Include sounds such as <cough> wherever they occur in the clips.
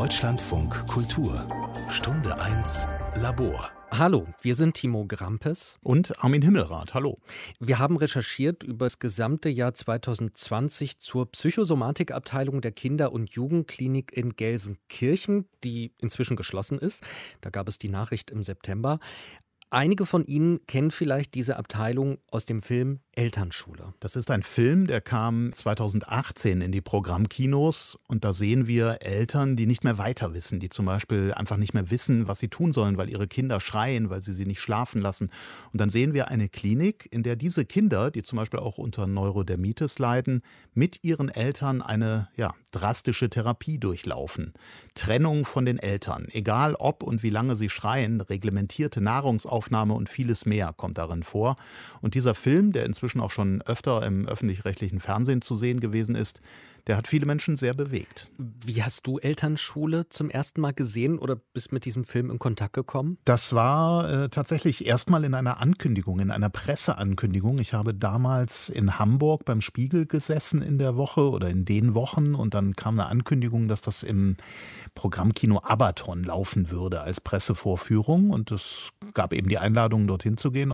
Deutschlandfunk Kultur Stunde 1 Labor Hallo, wir sind Timo Grampes und Armin Himmelrath. Hallo. Wir haben recherchiert über das gesamte Jahr 2020 zur Psychosomatikabteilung der Kinder- und Jugendklinik in Gelsenkirchen, die inzwischen geschlossen ist. Da gab es die Nachricht im September. Einige von Ihnen kennen vielleicht diese Abteilung aus dem Film Elternschule. Das ist ein Film, der kam 2018 in die Programmkinos und da sehen wir Eltern, die nicht mehr weiter wissen, die zum Beispiel einfach nicht mehr wissen, was sie tun sollen, weil ihre Kinder schreien, weil sie sie nicht schlafen lassen. Und dann sehen wir eine Klinik, in der diese Kinder, die zum Beispiel auch unter Neurodermitis leiden, mit ihren Eltern eine ja, drastische Therapie durchlaufen. Trennung von den Eltern, egal ob und wie lange sie schreien, reglementierte Nahrungsaufnahme, Aufnahme und vieles mehr kommt darin vor. Und dieser Film, der inzwischen auch schon öfter im öffentlich-rechtlichen Fernsehen zu sehen gewesen ist, der hat viele Menschen sehr bewegt. Wie hast du Elternschule zum ersten Mal gesehen oder bist mit diesem Film in Kontakt gekommen? Das war äh, tatsächlich erstmal in einer Ankündigung, in einer Presseankündigung. Ich habe damals in Hamburg beim Spiegel gesessen in der Woche oder in den Wochen und dann kam eine Ankündigung, dass das im Programmkino Abaton laufen würde als Pressevorführung und es gab eben die Einladung, dorthin zu gehen.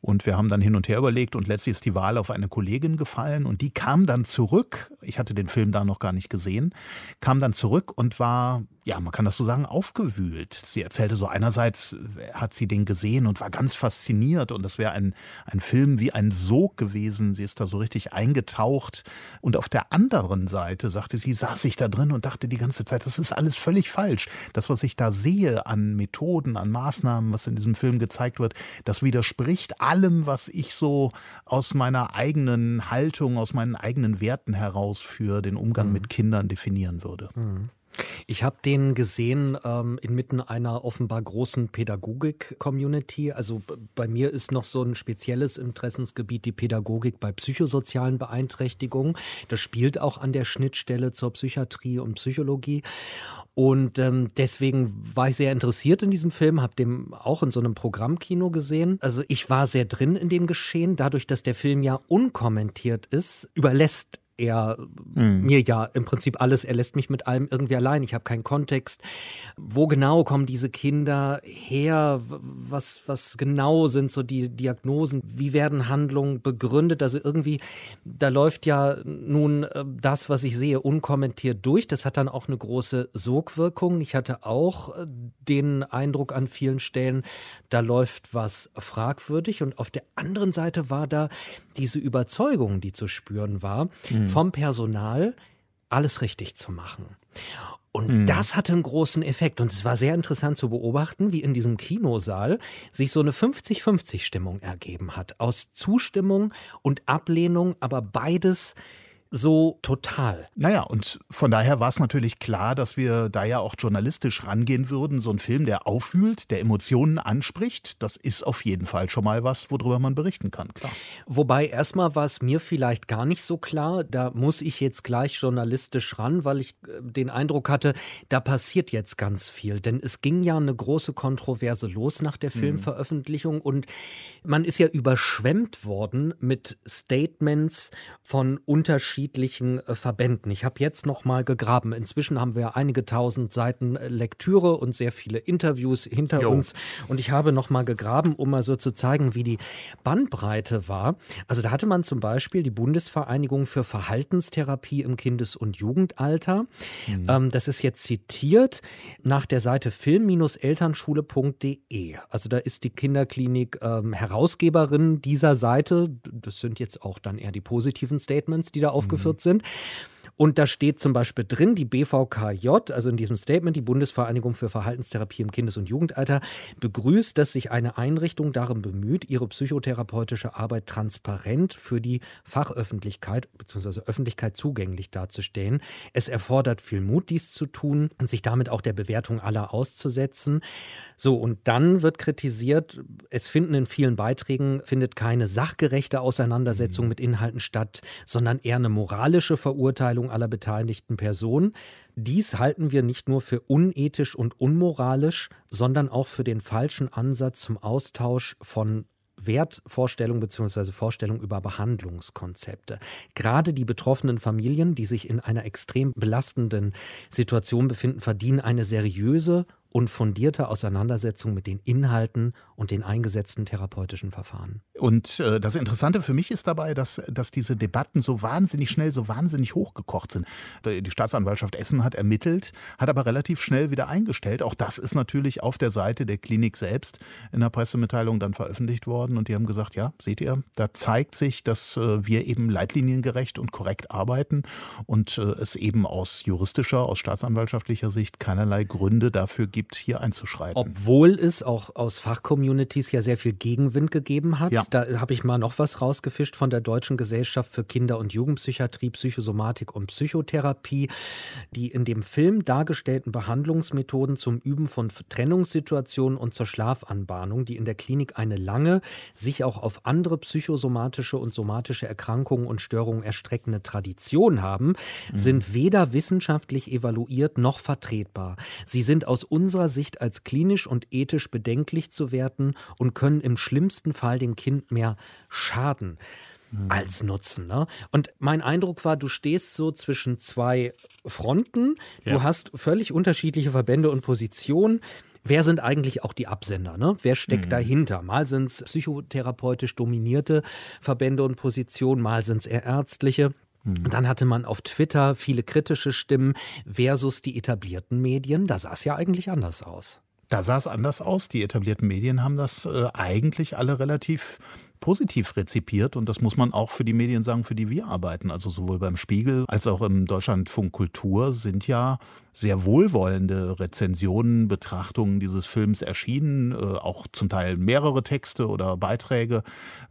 Und wir haben dann hin und her überlegt und letztlich ist die Wahl auf eine Kollegin gefallen und die kam dann zurück. Ich hatte den Film da noch gar nicht gesehen, kam dann zurück und war ja, man kann das so sagen, aufgewühlt. Sie erzählte so, einerseits hat sie den gesehen und war ganz fasziniert und das wäre ein, ein Film wie ein Sog gewesen. Sie ist da so richtig eingetaucht. Und auf der anderen Seite, sagte sie, saß ich da drin und dachte die ganze Zeit, das ist alles völlig falsch. Das, was ich da sehe an Methoden, an Maßnahmen, was in diesem Film gezeigt wird, das widerspricht allem, was ich so aus meiner eigenen Haltung, aus meinen eigenen Werten heraus für den Umgang mhm. mit Kindern definieren würde. Mhm. Ich habe den gesehen ähm, inmitten einer offenbar großen Pädagogik-Community. Also bei mir ist noch so ein spezielles Interessensgebiet die Pädagogik bei psychosozialen Beeinträchtigungen. Das spielt auch an der Schnittstelle zur Psychiatrie und Psychologie. Und ähm, deswegen war ich sehr interessiert in diesem Film, habe den auch in so einem Programmkino gesehen. Also ich war sehr drin in dem Geschehen. Dadurch, dass der Film ja unkommentiert ist, überlässt er mhm. mir ja im Prinzip alles, er lässt mich mit allem irgendwie allein. Ich habe keinen Kontext. Wo genau kommen diese Kinder her? Was, was genau sind so die Diagnosen? Wie werden Handlungen begründet? Also irgendwie, da läuft ja nun äh, das, was ich sehe, unkommentiert durch. Das hat dann auch eine große Sogwirkung. Ich hatte auch äh, den Eindruck an vielen Stellen, da läuft was fragwürdig. Und auf der anderen Seite war da diese Überzeugung, die zu spüren war. Mhm vom Personal, alles richtig zu machen. Und mhm. das hatte einen großen Effekt. Und es war sehr interessant zu beobachten, wie in diesem Kinosaal sich so eine 50-50-Stimmung ergeben hat. Aus Zustimmung und Ablehnung, aber beides so total. Naja, und von daher war es natürlich klar, dass wir da ja auch journalistisch rangehen würden. So ein Film, der auffühlt, der Emotionen anspricht, das ist auf jeden Fall schon mal was, worüber man berichten kann, klar. Wobei erstmal war es mir vielleicht gar nicht so klar, da muss ich jetzt gleich journalistisch ran, weil ich äh, den Eindruck hatte, da passiert jetzt ganz viel. Denn es ging ja eine große Kontroverse los nach der mhm. Filmveröffentlichung und man ist ja überschwemmt worden mit Statements von unterschiedlichen unterschiedlichen äh, Verbänden. Ich habe jetzt noch mal gegraben. Inzwischen haben wir einige tausend Seiten äh, Lektüre und sehr viele Interviews hinter jo. uns. Und ich habe noch mal gegraben, um mal so zu zeigen, wie die Bandbreite war. Also da hatte man zum Beispiel die Bundesvereinigung für Verhaltenstherapie im Kindes- und Jugendalter. Mhm. Ähm, das ist jetzt zitiert nach der Seite film-elternschule.de. Also da ist die Kinderklinik ähm, Herausgeberin dieser Seite. Das sind jetzt auch dann eher die positiven Statements, die da auf aufgeführt sind. Und da steht zum Beispiel drin, die BVKJ, also in diesem Statement, die Bundesvereinigung für Verhaltenstherapie im Kindes- und Jugendalter, begrüßt, dass sich eine Einrichtung darum bemüht, ihre psychotherapeutische Arbeit transparent für die Fachöffentlichkeit bzw. Öffentlichkeit zugänglich darzustellen. Es erfordert viel Mut, dies zu tun und sich damit auch der Bewertung aller auszusetzen. So, und dann wird kritisiert, es finden in vielen Beiträgen, findet keine sachgerechte Auseinandersetzung mhm. mit Inhalten statt, sondern eher eine moralische Verurteilung Behandlung aller beteiligten Personen. Dies halten wir nicht nur für unethisch und unmoralisch, sondern auch für den falschen Ansatz zum Austausch von Wertvorstellungen bzw. Vorstellungen über Behandlungskonzepte. Gerade die betroffenen Familien, die sich in einer extrem belastenden Situation befinden, verdienen eine seriöse und fundierte Auseinandersetzung mit den Inhalten und den eingesetzten therapeutischen Verfahren. Und äh, das Interessante für mich ist dabei, dass, dass diese Debatten so wahnsinnig schnell, so wahnsinnig hochgekocht sind. Die Staatsanwaltschaft Essen hat ermittelt, hat aber relativ schnell wieder eingestellt. Auch das ist natürlich auf der Seite der Klinik selbst in der Pressemitteilung dann veröffentlicht worden. Und die haben gesagt, ja, seht ihr, da zeigt sich, dass äh, wir eben leitliniengerecht und korrekt arbeiten und äh, es eben aus juristischer, aus staatsanwaltschaftlicher Sicht keinerlei Gründe dafür gibt, gibt, hier einzuschreiten. Obwohl es auch aus Fachcommunities ja sehr viel Gegenwind gegeben hat. Ja. Da habe ich mal noch was rausgefischt von der Deutschen Gesellschaft für Kinder- und Jugendpsychiatrie, Psychosomatik und Psychotherapie. Die in dem Film dargestellten Behandlungsmethoden zum Üben von Trennungssituationen und zur Schlafanbahnung, die in der Klinik eine lange, sich auch auf andere psychosomatische und somatische Erkrankungen und Störungen erstreckende Tradition haben, mhm. sind weder wissenschaftlich evaluiert noch vertretbar. Sie sind aus unserer unserer Sicht als klinisch und ethisch bedenklich zu werten und können im schlimmsten Fall dem Kind mehr schaden mhm. als Nutzen. Ne? Und mein Eindruck war, du stehst so zwischen zwei Fronten, ja. du hast völlig unterschiedliche Verbände und Positionen. Wer sind eigentlich auch die Absender? Ne? Wer steckt mhm. dahinter? Mal sind es psychotherapeutisch dominierte Verbände und Positionen, mal sind es eher ärztliche. Mhm. dann hatte man auf Twitter viele kritische Stimmen versus die etablierten Medien. Da sah es ja eigentlich anders aus. Da sah es anders aus. Die etablierten Medien haben das äh, eigentlich alle relativ positiv rezipiert und das muss man auch für die Medien sagen, für die wir arbeiten. Also sowohl beim Spiegel als auch im Deutschlandfunk Kultur sind ja sehr wohlwollende Rezensionen, Betrachtungen dieses Films erschienen, äh, auch zum Teil mehrere Texte oder Beiträge,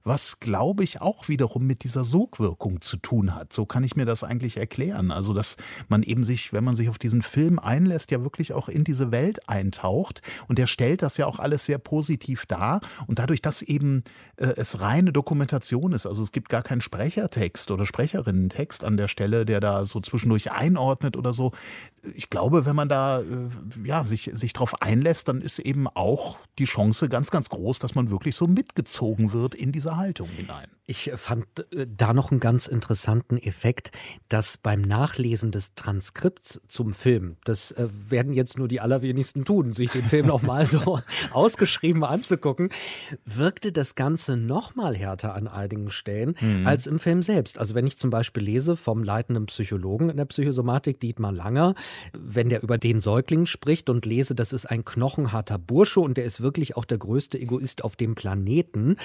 was glaube ich auch wiederum mit dieser Sogwirkung zu tun hat. So kann ich mir das eigentlich erklären. Also dass man eben sich, wenn man sich auf diesen Film einlässt, ja wirklich auch in diese Welt eintaucht und der stellt das ja auch alles sehr positiv dar und dadurch, dass eben äh, es reine Dokumentation ist. Also es gibt gar keinen Sprechertext oder Sprecherinnentext an der Stelle, der da so zwischendurch einordnet oder so. Ich glaube, wenn man da äh, ja, sich, sich drauf einlässt, dann ist eben auch die Chance ganz, ganz groß, dass man wirklich so mitgezogen wird in diese Haltung hinein. Ich fand äh, da noch einen ganz interessanten Effekt, dass beim Nachlesen des Transkripts zum Film, das äh, werden jetzt nur die allerwenigsten tun, sich den Film nochmal so <laughs> ausgeschrieben anzugucken, wirkte das Ganze noch mal härter an einigen Stellen mhm. als im Film selbst. Also wenn ich zum Beispiel lese vom leitenden Psychologen in der Psychosomatik, Dietmar Langer, wenn der über den Säugling spricht und lese, das ist ein knochenharter Bursche und der ist wirklich auch der größte Egoist auf dem Planeten,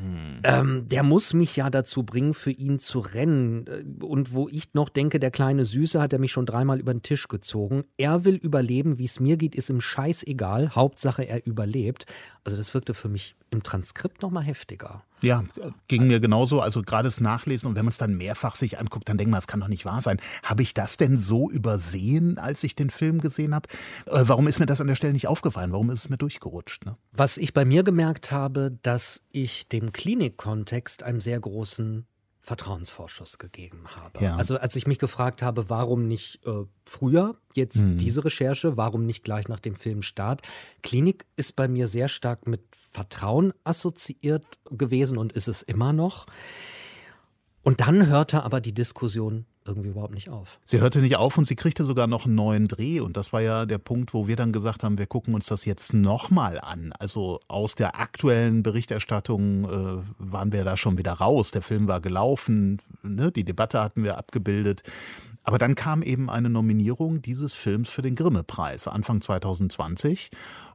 mhm. ähm, der muss mich ja dazu bringen, für ihn zu rennen. Und wo ich noch denke, der kleine Süße hat er mich schon dreimal über den Tisch gezogen. Er will überleben, wie es mir geht, ist ihm scheißegal. Hauptsache, er überlebt. Also das wirkte für mich im Transkript noch mal heftiger. Ja, ging mir genauso. Also gerade das Nachlesen und wenn man es dann mehrfach sich anguckt, dann denkt man, es kann doch nicht wahr sein. Habe ich das denn so übersehen, als ich den Film gesehen habe? Äh, warum ist mir das an der Stelle nicht aufgefallen? Warum ist es mir durchgerutscht? Ne? Was ich bei mir gemerkt habe, dass ich dem Klinikkontext einen sehr großen Vertrauensvorschuss gegeben habe. Ja. Also als ich mich gefragt habe, warum nicht äh, früher jetzt mhm. diese Recherche, warum nicht gleich nach dem Filmstart? Klinik ist bei mir sehr stark mit Vertrauen assoziiert gewesen und ist es immer noch. Und dann hörte aber die Diskussion irgendwie überhaupt nicht auf. Sie hörte nicht auf und sie kriegte sogar noch einen neuen Dreh. Und das war ja der Punkt, wo wir dann gesagt haben, wir gucken uns das jetzt nochmal an. Also aus der aktuellen Berichterstattung äh, waren wir da schon wieder raus. Der Film war gelaufen, ne? die Debatte hatten wir abgebildet. Aber dann kam eben eine Nominierung dieses Films für den Grimme-Preis Anfang 2020.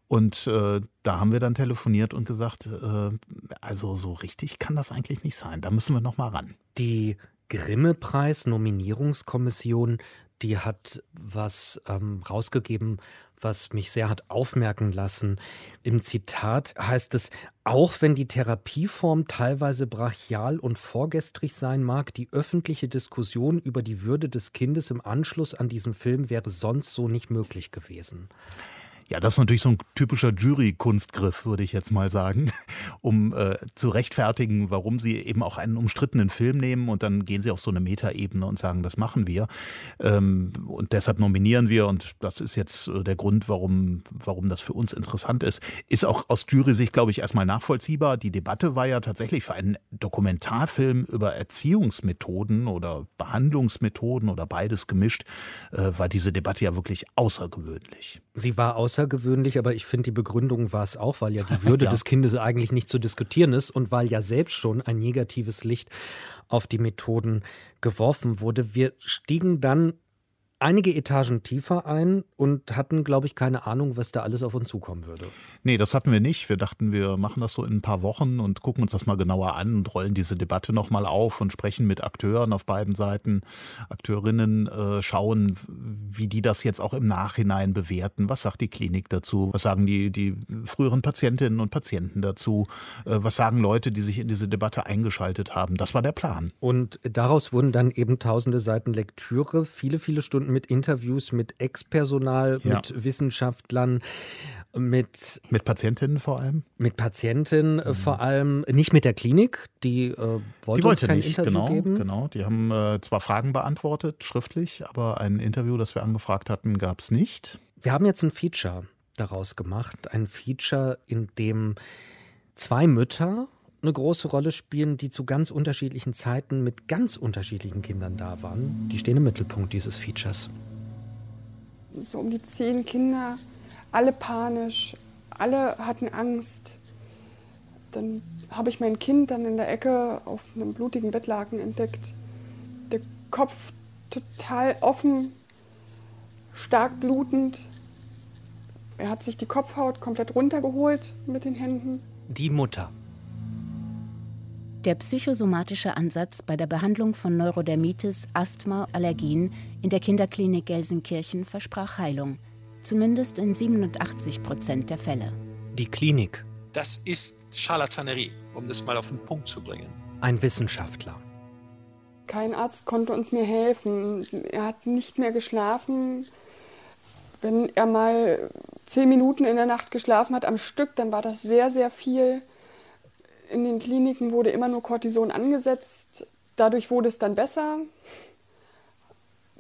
Und äh, da haben wir dann telefoniert und gesagt, äh, also so richtig kann das eigentlich nicht sein. Da müssen wir noch mal ran. Die Grimme-Preis-Nominierungskommission, die hat was ähm, rausgegeben, was mich sehr hat aufmerken lassen. Im Zitat heißt es, auch wenn die Therapieform teilweise brachial und vorgestrig sein mag, die öffentliche Diskussion über die Würde des Kindes im Anschluss an diesen Film wäre sonst so nicht möglich gewesen. Ja, das ist natürlich so ein typischer Jury-Kunstgriff, würde ich jetzt mal sagen, <laughs> um äh, zu rechtfertigen, warum sie eben auch einen umstrittenen Film nehmen und dann gehen sie auf so eine Metaebene und sagen, das machen wir. Ähm, und deshalb nominieren wir und das ist jetzt äh, der Grund, warum, warum das für uns interessant ist. Ist auch aus Jury-Sicht, glaube ich, erstmal nachvollziehbar. Die Debatte war ja tatsächlich für einen Dokumentarfilm über Erziehungsmethoden oder Behandlungsmethoden oder beides gemischt, äh, war diese Debatte ja wirklich außergewöhnlich. Sie war außergewöhnlich außergewöhnlich, aber ich finde, die Begründung war es auch, weil ja die <laughs> Würde ja. des Kindes eigentlich nicht zu diskutieren ist und weil ja selbst schon ein negatives Licht auf die Methoden geworfen wurde. Wir stiegen dann einige Etagen tiefer ein und hatten, glaube ich, keine Ahnung, was da alles auf uns zukommen würde. Nee, das hatten wir nicht. Wir dachten, wir machen das so in ein paar Wochen und gucken uns das mal genauer an und rollen diese Debatte nochmal auf und sprechen mit Akteuren auf beiden Seiten, Akteurinnen, äh, schauen, wie die das jetzt auch im Nachhinein bewerten. Was sagt die Klinik dazu? Was sagen die, die früheren Patientinnen und Patienten dazu? Äh, was sagen Leute, die sich in diese Debatte eingeschaltet haben? Das war der Plan. Und daraus wurden dann eben tausende Seiten Lektüre, viele, viele Stunden mit Interviews mit Ex-Personal, ja. mit Wissenschaftlern, mit mit Patientinnen vor allem mit Patientinnen äh, mhm. vor allem nicht mit der Klinik die äh, wollte, die wollte kein nicht Interview genau geben. genau die haben äh, zwar Fragen beantwortet schriftlich aber ein Interview das wir angefragt hatten gab es nicht wir haben jetzt ein Feature daraus gemacht ein Feature in dem zwei Mütter eine große Rolle spielen, die zu ganz unterschiedlichen Zeiten mit ganz unterschiedlichen Kindern da waren. Die stehen im Mittelpunkt dieses Features. So um die zehn Kinder, alle panisch, alle hatten Angst. Dann habe ich mein Kind dann in der Ecke auf einem blutigen Bettlaken entdeckt. Der Kopf total offen, stark blutend. Er hat sich die Kopfhaut komplett runtergeholt mit den Händen. Die Mutter der psychosomatische Ansatz bei der Behandlung von Neurodermitis, Asthma, Allergien in der Kinderklinik Gelsenkirchen versprach Heilung. Zumindest in 87 Prozent der Fälle. Die Klinik. Das ist Charlatanerie, um das mal auf den Punkt zu bringen. Ein Wissenschaftler. Kein Arzt konnte uns mehr helfen. Er hat nicht mehr geschlafen. Wenn er mal zehn Minuten in der Nacht geschlafen hat am Stück, dann war das sehr, sehr viel in den Kliniken wurde immer nur Cortison angesetzt. Dadurch wurde es dann besser.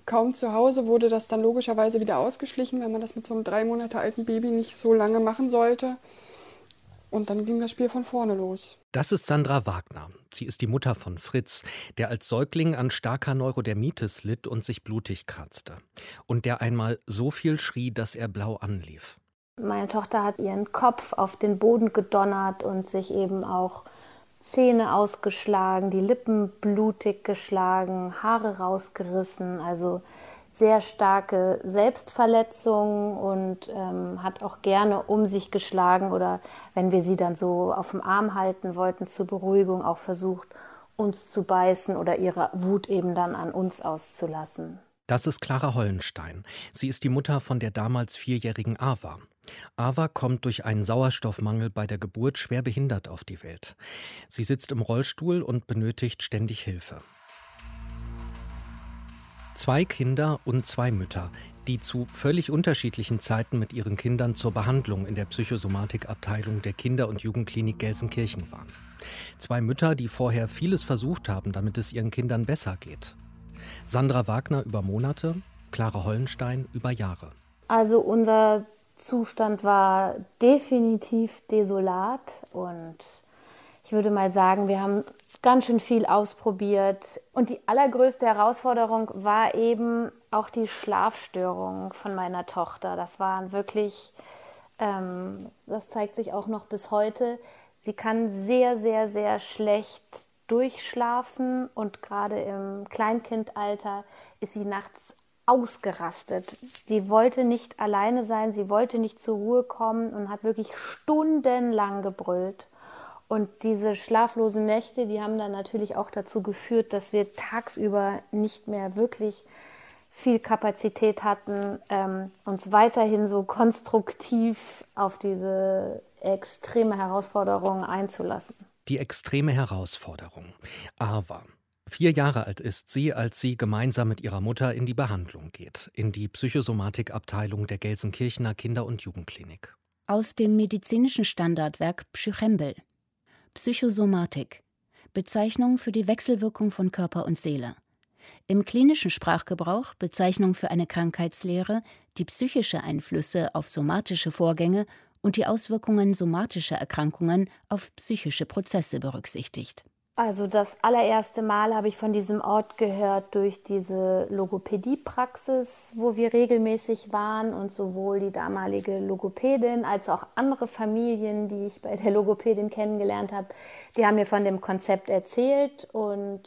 Kaum zu Hause wurde das dann logischerweise wieder ausgeschlichen, weil man das mit so einem drei Monate alten Baby nicht so lange machen sollte. Und dann ging das Spiel von vorne los. Das ist Sandra Wagner. Sie ist die Mutter von Fritz, der als Säugling an starker Neurodermitis litt und sich blutig kratzte. Und der einmal so viel schrie, dass er blau anlief. Meine Tochter hat ihren Kopf auf den Boden gedonnert und sich eben auch Zähne ausgeschlagen, die Lippen blutig geschlagen, Haare rausgerissen, also sehr starke Selbstverletzungen und ähm, hat auch gerne um sich geschlagen oder wenn wir sie dann so auf dem Arm halten wollten zur Beruhigung auch versucht, uns zu beißen oder ihre Wut eben dann an uns auszulassen. Das ist Clara Hollenstein. Sie ist die Mutter von der damals vierjährigen Ava. Ava kommt durch einen Sauerstoffmangel bei der Geburt schwer behindert auf die Welt. Sie sitzt im Rollstuhl und benötigt ständig Hilfe. Zwei Kinder und zwei Mütter, die zu völlig unterschiedlichen Zeiten mit ihren Kindern zur Behandlung in der Psychosomatikabteilung der Kinder- und Jugendklinik Gelsenkirchen waren. Zwei Mütter, die vorher vieles versucht haben, damit es ihren Kindern besser geht. Sandra Wagner über Monate, Clara Hollenstein über Jahre. Also unser Zustand war definitiv desolat und ich würde mal sagen, wir haben ganz schön viel ausprobiert. Und die allergrößte Herausforderung war eben auch die Schlafstörung von meiner Tochter. Das war wirklich, ähm, das zeigt sich auch noch bis heute. Sie kann sehr, sehr, sehr schlecht durchschlafen und gerade im Kleinkindalter ist sie nachts ausgerastet. Sie wollte nicht alleine sein, sie wollte nicht zur Ruhe kommen und hat wirklich stundenlang gebrüllt. Und diese schlaflosen Nächte, die haben dann natürlich auch dazu geführt, dass wir tagsüber nicht mehr wirklich viel Kapazität hatten, ähm, uns weiterhin so konstruktiv auf diese extreme Herausforderung einzulassen. Die extreme Herausforderung. Aber Vier Jahre alt ist sie, als sie gemeinsam mit ihrer Mutter in die Behandlung geht, in die Psychosomatikabteilung der Gelsenkirchener Kinder- und Jugendklinik. Aus dem medizinischen Standardwerk Psychembel. Psychosomatik. Bezeichnung für die Wechselwirkung von Körper und Seele. Im klinischen Sprachgebrauch Bezeichnung für eine Krankheitslehre, die psychische Einflüsse auf somatische Vorgänge und die Auswirkungen somatischer Erkrankungen auf psychische Prozesse berücksichtigt. Also das allererste Mal habe ich von diesem Ort gehört durch diese Logopädiepraxis, wo wir regelmäßig waren und sowohl die damalige Logopädin als auch andere Familien, die ich bei der Logopädin kennengelernt habe, die haben mir von dem Konzept erzählt und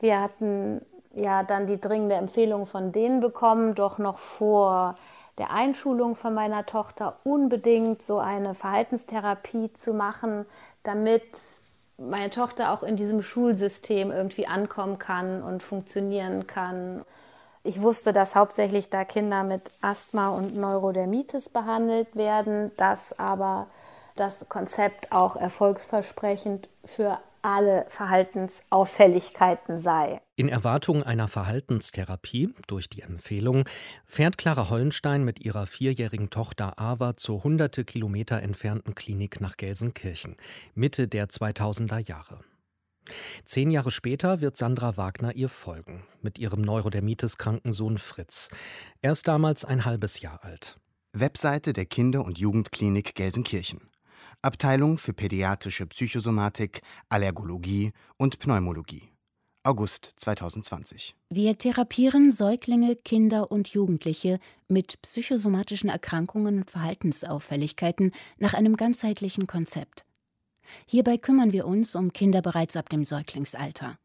wir hatten ja dann die dringende Empfehlung von denen bekommen, doch noch vor der Einschulung von meiner Tochter unbedingt so eine Verhaltenstherapie zu machen, damit meine Tochter auch in diesem Schulsystem irgendwie ankommen kann und funktionieren kann. Ich wusste, dass hauptsächlich da Kinder mit Asthma und Neurodermitis behandelt werden, dass aber das Konzept auch erfolgsversprechend für alle Verhaltensauffälligkeiten sei. In Erwartung einer Verhaltenstherapie durch die Empfehlung fährt Clara Hollenstein mit ihrer vierjährigen Tochter Ava zur hunderte Kilometer entfernten Klinik nach Gelsenkirchen, Mitte der 2000er Jahre. Zehn Jahre später wird Sandra Wagner ihr folgen, mit ihrem Neurodermitis-kranken Sohn Fritz. Er ist damals ein halbes Jahr alt. Webseite der Kinder- und Jugendklinik Gelsenkirchen. Abteilung für pädiatrische Psychosomatik, Allergologie und Pneumologie. August 2020. Wir therapieren Säuglinge, Kinder und Jugendliche mit psychosomatischen Erkrankungen und Verhaltensauffälligkeiten nach einem ganzheitlichen Konzept. Hierbei kümmern wir uns um Kinder bereits ab dem Säuglingsalter.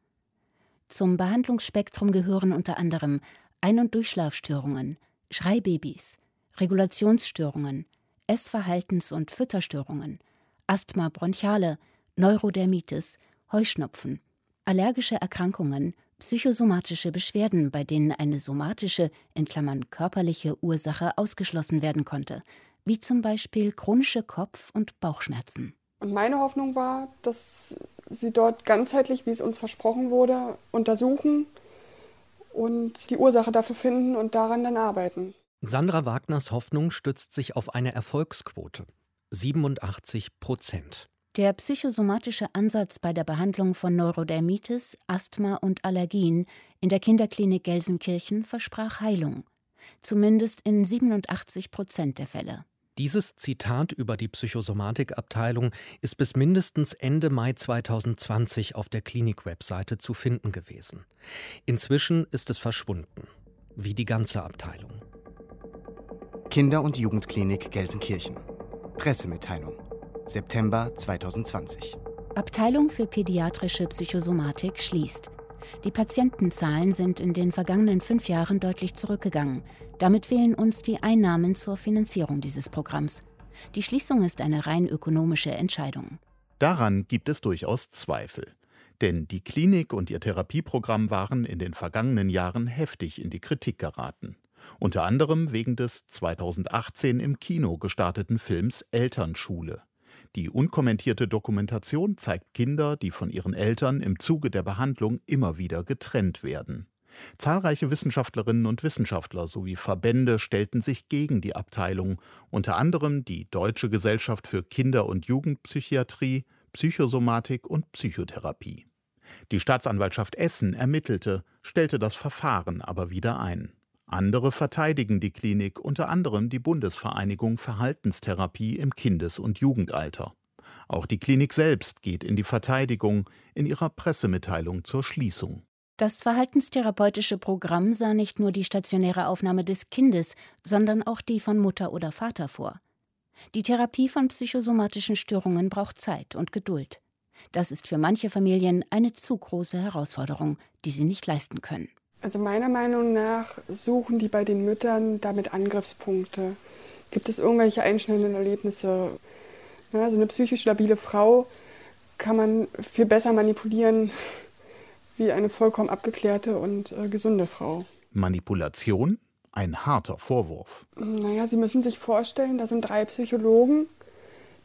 Zum Behandlungsspektrum gehören unter anderem Ein- und Durchschlafstörungen, Schreibabys, Regulationsstörungen, Essverhaltens- und Fütterstörungen, Asthma bronchiale, Neurodermitis, Heuschnupfen, allergische Erkrankungen, psychosomatische Beschwerden, bei denen eine somatische in Klammern (körperliche) Ursache ausgeschlossen werden konnte, wie zum Beispiel chronische Kopf und Bauchschmerzen. Und meine Hoffnung war, dass sie dort ganzheitlich, wie es uns versprochen wurde, untersuchen und die Ursache dafür finden und daran dann arbeiten. Sandra Wagners Hoffnung stützt sich auf eine Erfolgsquote. 87 Prozent. Der psychosomatische Ansatz bei der Behandlung von Neurodermitis, Asthma und Allergien in der Kinderklinik Gelsenkirchen versprach Heilung. Zumindest in 87 Prozent der Fälle. Dieses Zitat über die Psychosomatikabteilung ist bis mindestens Ende Mai 2020 auf der Klinik-Webseite zu finden gewesen. Inzwischen ist es verschwunden, wie die ganze Abteilung. Kinder- und Jugendklinik Gelsenkirchen. Pressemitteilung. September 2020. Abteilung für pädiatrische Psychosomatik schließt. Die Patientenzahlen sind in den vergangenen fünf Jahren deutlich zurückgegangen. Damit fehlen uns die Einnahmen zur Finanzierung dieses Programms. Die Schließung ist eine rein ökonomische Entscheidung. Daran gibt es durchaus Zweifel. Denn die Klinik und ihr Therapieprogramm waren in den vergangenen Jahren heftig in die Kritik geraten unter anderem wegen des 2018 im Kino gestarteten Films Elternschule. Die unkommentierte Dokumentation zeigt Kinder, die von ihren Eltern im Zuge der Behandlung immer wieder getrennt werden. Zahlreiche Wissenschaftlerinnen und Wissenschaftler sowie Verbände stellten sich gegen die Abteilung, unter anderem die Deutsche Gesellschaft für Kinder- und Jugendpsychiatrie, Psychosomatik und Psychotherapie. Die Staatsanwaltschaft Essen ermittelte, stellte das Verfahren aber wieder ein. Andere verteidigen die Klinik, unter anderem die Bundesvereinigung Verhaltenstherapie im Kindes- und Jugendalter. Auch die Klinik selbst geht in die Verteidigung in ihrer Pressemitteilung zur Schließung. Das verhaltenstherapeutische Programm sah nicht nur die stationäre Aufnahme des Kindes, sondern auch die von Mutter oder Vater vor. Die Therapie von psychosomatischen Störungen braucht Zeit und Geduld. Das ist für manche Familien eine zu große Herausforderung, die sie nicht leisten können. Also meiner Meinung nach suchen die bei den Müttern damit Angriffspunkte. Gibt es irgendwelche einschneidenden Erlebnisse? Also eine psychisch labile Frau kann man viel besser manipulieren <laughs> wie eine vollkommen abgeklärte und äh, gesunde Frau. Manipulation? Ein harter Vorwurf. Naja, Sie müssen sich vorstellen, da sind drei Psychologen,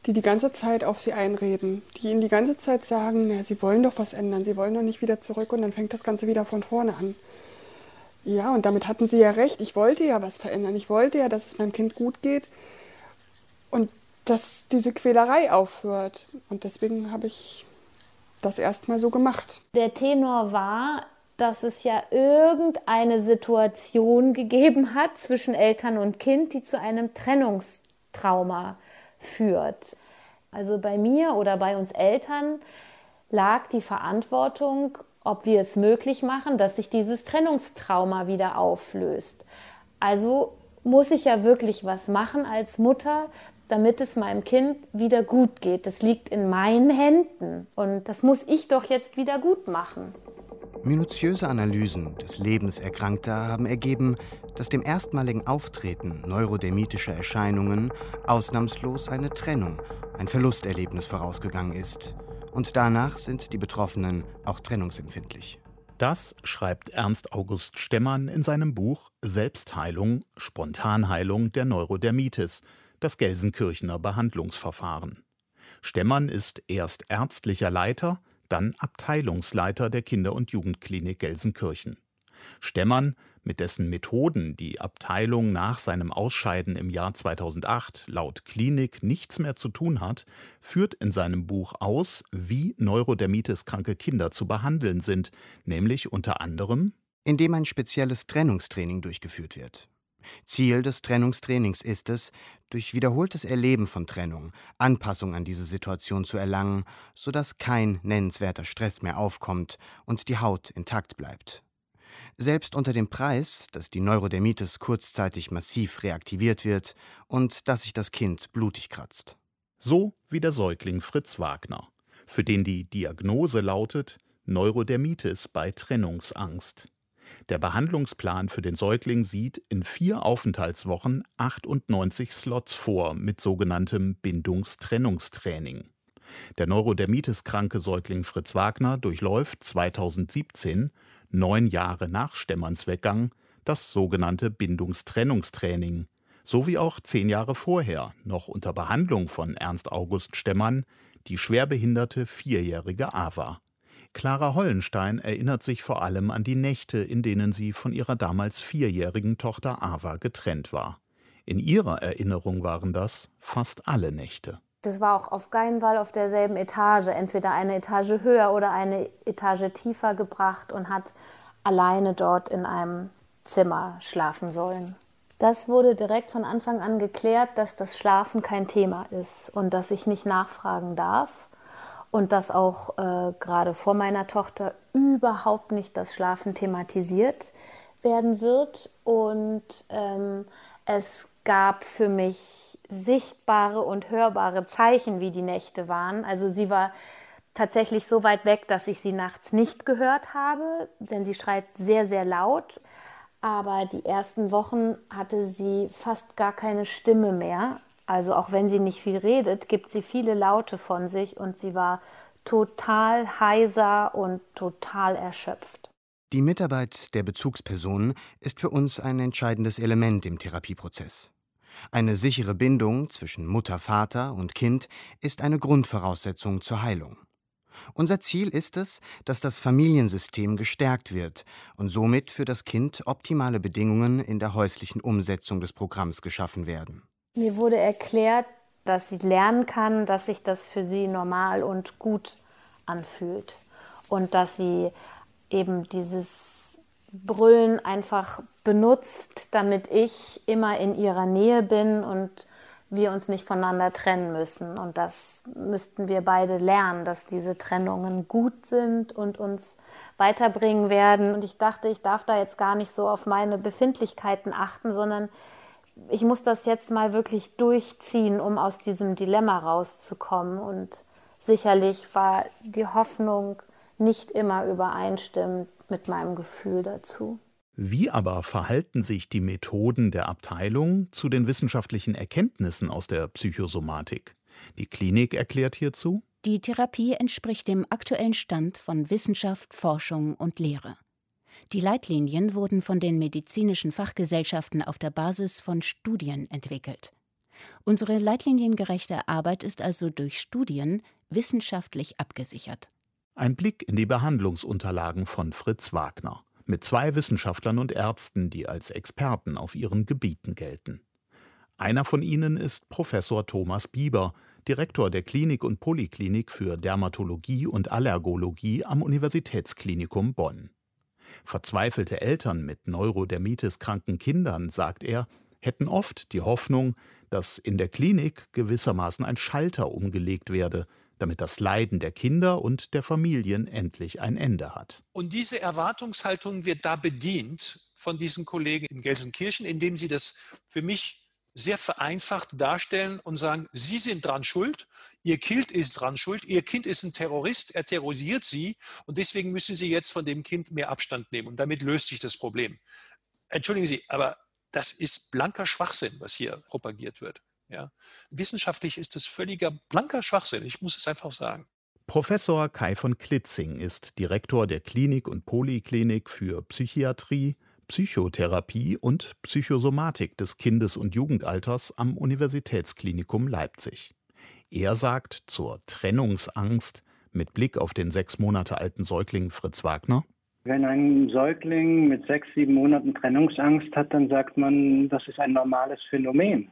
die die ganze Zeit auf sie einreden, die ihnen die ganze Zeit sagen, na, sie wollen doch was ändern, sie wollen doch nicht wieder zurück und dann fängt das Ganze wieder von vorne an. Ja, und damit hatten sie ja recht. Ich wollte ja was verändern. Ich wollte ja, dass es meinem Kind gut geht und dass diese Quälerei aufhört. Und deswegen habe ich das erstmal so gemacht. Der Tenor war, dass es ja irgendeine Situation gegeben hat zwischen Eltern und Kind, die zu einem Trennungstrauma führt. Also bei mir oder bei uns Eltern lag die Verantwortung, ob wir es möglich machen, dass sich dieses Trennungstrauma wieder auflöst. Also muss ich ja wirklich was machen als Mutter, damit es meinem Kind wieder gut geht. Das liegt in meinen Händen und das muss ich doch jetzt wieder gut machen. Minutiöse Analysen des Lebens Erkrankter haben ergeben, dass dem erstmaligen Auftreten neurodermitischer Erscheinungen ausnahmslos eine Trennung, ein Verlusterlebnis vorausgegangen ist. Und danach sind die Betroffenen auch trennungsempfindlich. Das schreibt Ernst August Stemmann in seinem Buch Selbstheilung, Spontanheilung der Neurodermitis, das Gelsenkirchener Behandlungsverfahren. Stemmann ist erst ärztlicher Leiter, dann Abteilungsleiter der Kinder- und Jugendklinik Gelsenkirchen. Stemmann, mit dessen Methoden die Abteilung nach seinem Ausscheiden im Jahr 2008 laut Klinik nichts mehr zu tun hat, führt in seinem Buch aus, wie Neurodermitis-kranke Kinder zu behandeln sind, nämlich unter anderem indem ein spezielles Trennungstraining durchgeführt wird. Ziel des Trennungstrainings ist es, durch wiederholtes Erleben von Trennung Anpassung an diese Situation zu erlangen, sodass kein nennenswerter Stress mehr aufkommt und die Haut intakt bleibt. Selbst unter dem Preis, dass die Neurodermitis kurzzeitig massiv reaktiviert wird und dass sich das Kind blutig kratzt. So wie der Säugling Fritz Wagner, für den die Diagnose lautet Neurodermitis bei Trennungsangst. Der Behandlungsplan für den Säugling sieht in vier Aufenthaltswochen 98 Slots vor mit sogenanntem Bindungstrennungstraining. Der Neurodermitis-kranke Säugling Fritz Wagner durchläuft 2017, neun Jahre nach Stemmerns Weggang, das sogenannte Bindungstrennungstraining, sowie auch zehn Jahre vorher, noch unter Behandlung von Ernst August Stemmern, die schwerbehinderte vierjährige Ava. Clara Hollenstein erinnert sich vor allem an die Nächte, in denen sie von ihrer damals vierjährigen Tochter Ava getrennt war. In ihrer Erinnerung waren das fast alle Nächte. Das war auch auf keinen Fall auf derselben Etage, entweder eine Etage höher oder eine Etage tiefer gebracht und hat alleine dort in einem Zimmer schlafen sollen. Das wurde direkt von Anfang an geklärt, dass das Schlafen kein Thema ist und dass ich nicht nachfragen darf und dass auch äh, gerade vor meiner Tochter überhaupt nicht das Schlafen thematisiert werden wird. Und ähm, es gab für mich sichtbare und hörbare Zeichen, wie die Nächte waren. Also sie war tatsächlich so weit weg, dass ich sie nachts nicht gehört habe, denn sie schreit sehr, sehr laut. Aber die ersten Wochen hatte sie fast gar keine Stimme mehr. Also auch wenn sie nicht viel redet, gibt sie viele Laute von sich und sie war total heiser und total erschöpft. Die Mitarbeit der Bezugspersonen ist für uns ein entscheidendes Element im Therapieprozess. Eine sichere Bindung zwischen Mutter, Vater und Kind ist eine Grundvoraussetzung zur Heilung. Unser Ziel ist es, dass das Familiensystem gestärkt wird und somit für das Kind optimale Bedingungen in der häuslichen Umsetzung des Programms geschaffen werden. Mir wurde erklärt, dass sie lernen kann, dass sich das für sie normal und gut anfühlt und dass sie eben dieses Brüllen einfach benutzt, damit ich immer in ihrer Nähe bin und wir uns nicht voneinander trennen müssen. Und das müssten wir beide lernen, dass diese Trennungen gut sind und uns weiterbringen werden. Und ich dachte, ich darf da jetzt gar nicht so auf meine Befindlichkeiten achten, sondern ich muss das jetzt mal wirklich durchziehen, um aus diesem Dilemma rauszukommen. Und sicherlich war die Hoffnung nicht immer übereinstimmend mit meinem Gefühl dazu. Wie aber verhalten sich die Methoden der Abteilung zu den wissenschaftlichen Erkenntnissen aus der Psychosomatik? Die Klinik erklärt hierzu Die Therapie entspricht dem aktuellen Stand von Wissenschaft, Forschung und Lehre. Die Leitlinien wurden von den medizinischen Fachgesellschaften auf der Basis von Studien entwickelt. Unsere leitliniengerechte Arbeit ist also durch Studien wissenschaftlich abgesichert. Ein Blick in die Behandlungsunterlagen von Fritz Wagner mit zwei Wissenschaftlern und Ärzten, die als Experten auf ihren Gebieten gelten. Einer von ihnen ist Professor Thomas Bieber, Direktor der Klinik und Poliklinik für Dermatologie und Allergologie am Universitätsklinikum Bonn. Verzweifelte Eltern mit Neurodermitis kranken Kindern, sagt er, hätten oft die Hoffnung, dass in der Klinik gewissermaßen ein Schalter umgelegt werde, damit das Leiden der Kinder und der Familien endlich ein Ende hat. Und diese Erwartungshaltung wird da bedient von diesen Kollegen in Gelsenkirchen, indem sie das für mich sehr vereinfacht darstellen und sagen, Sie sind dran schuld, Ihr Kind ist dran schuld, Ihr Kind ist ein Terrorist, er terrorisiert Sie und deswegen müssen Sie jetzt von dem Kind mehr Abstand nehmen und damit löst sich das Problem. Entschuldigen Sie, aber das ist blanker Schwachsinn, was hier propagiert wird. Ja. Wissenschaftlich ist es völliger blanker Schwachsinn, ich muss es einfach sagen. Professor Kai von Klitzing ist Direktor der Klinik und Poliklinik für Psychiatrie, Psychotherapie und Psychosomatik des Kindes- und Jugendalters am Universitätsklinikum Leipzig. Er sagt zur Trennungsangst mit Blick auf den sechs Monate alten Säugling Fritz Wagner. Wenn ein Säugling mit sechs, sieben Monaten Trennungsangst hat, dann sagt man, das ist ein normales Phänomen.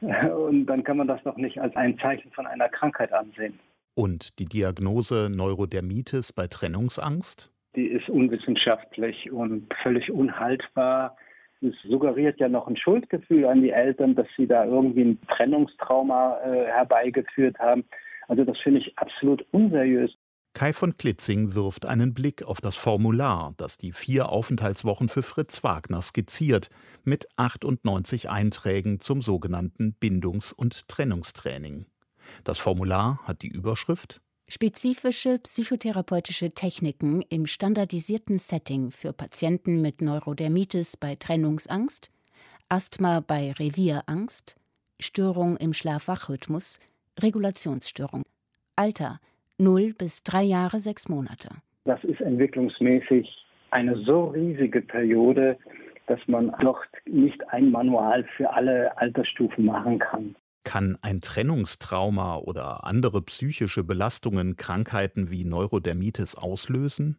Und dann kann man das doch nicht als ein Zeichen von einer Krankheit ansehen. Und die Diagnose Neurodermitis bei Trennungsangst? Die ist unwissenschaftlich und völlig unhaltbar. Es suggeriert ja noch ein Schuldgefühl an die Eltern, dass sie da irgendwie ein Trennungstrauma äh, herbeigeführt haben. Also das finde ich absolut unseriös. Kai von Klitzing wirft einen Blick auf das Formular, das die vier Aufenthaltswochen für Fritz Wagner skizziert, mit 98 Einträgen zum sogenannten Bindungs- und Trennungstraining. Das Formular hat die Überschrift Spezifische psychotherapeutische Techniken im standardisierten Setting für Patienten mit Neurodermitis bei Trennungsangst, Asthma bei Revierangst, Störung im Schlafwachrhythmus, Regulationsstörung. Alter 0 bis 3 Jahre 6 Monate. Das ist entwicklungsmäßig eine so riesige Periode, dass man dort nicht ein Manual für alle Altersstufen machen kann. Kann ein Trennungstrauma oder andere psychische Belastungen Krankheiten wie Neurodermitis auslösen?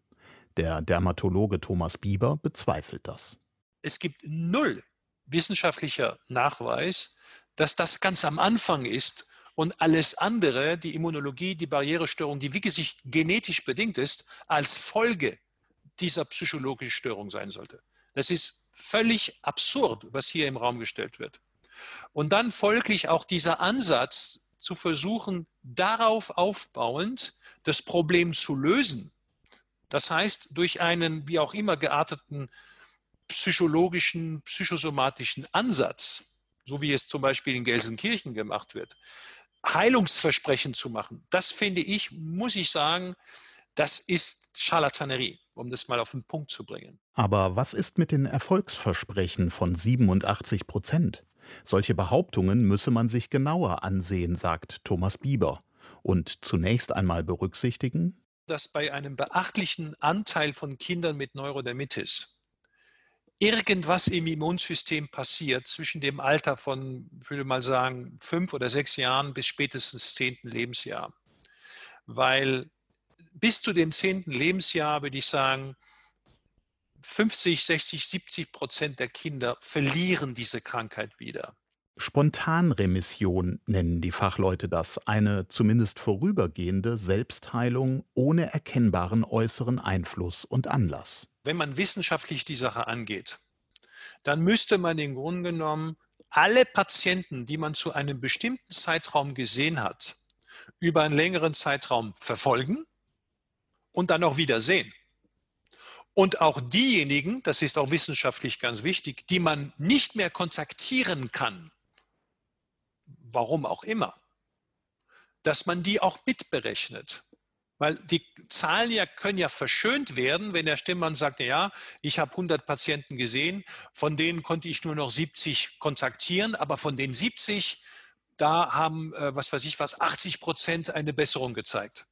Der Dermatologe Thomas Bieber bezweifelt das. Es gibt null wissenschaftlicher Nachweis, dass das ganz am Anfang ist und alles andere, die Immunologie, die Barrierestörung, die wirklich genetisch bedingt ist, als Folge dieser psychologischen Störung sein sollte. Das ist völlig absurd, was hier im Raum gestellt wird. Und dann folglich auch dieser Ansatz zu versuchen, darauf aufbauend das Problem zu lösen. Das heißt, durch einen wie auch immer gearteten psychologischen, psychosomatischen Ansatz, so wie es zum Beispiel in Gelsenkirchen gemacht wird, Heilungsversprechen zu machen, das finde ich, muss ich sagen, das ist Charlatanerie, um das mal auf den Punkt zu bringen. Aber was ist mit den Erfolgsversprechen von 87 Prozent? Solche Behauptungen müsse man sich genauer ansehen, sagt Thomas Bieber. Und zunächst einmal berücksichtigen, dass bei einem beachtlichen Anteil von Kindern mit Neurodermitis irgendwas im Immunsystem passiert zwischen dem Alter von, würde mal sagen, fünf oder sechs Jahren bis spätestens zehnten Lebensjahr. Weil bis zu dem zehnten Lebensjahr, würde ich sagen, 50, 60, 70 Prozent der Kinder verlieren diese Krankheit wieder. Spontanremission nennen die Fachleute das, eine zumindest vorübergehende Selbstheilung ohne erkennbaren äußeren Einfluss und Anlass. Wenn man wissenschaftlich die Sache angeht, dann müsste man im Grunde genommen alle Patienten, die man zu einem bestimmten Zeitraum gesehen hat, über einen längeren Zeitraum verfolgen und dann auch wieder sehen. Und auch diejenigen, das ist auch wissenschaftlich ganz wichtig, die man nicht mehr kontaktieren kann, warum auch immer, dass man die auch mitberechnet. Weil die Zahlen ja können ja verschönt werden, wenn der Stimmmann sagt, ja, ich habe 100 Patienten gesehen, von denen konnte ich nur noch 70 kontaktieren, aber von den 70, da haben, äh, was weiß ich was, 80 Prozent eine Besserung gezeigt.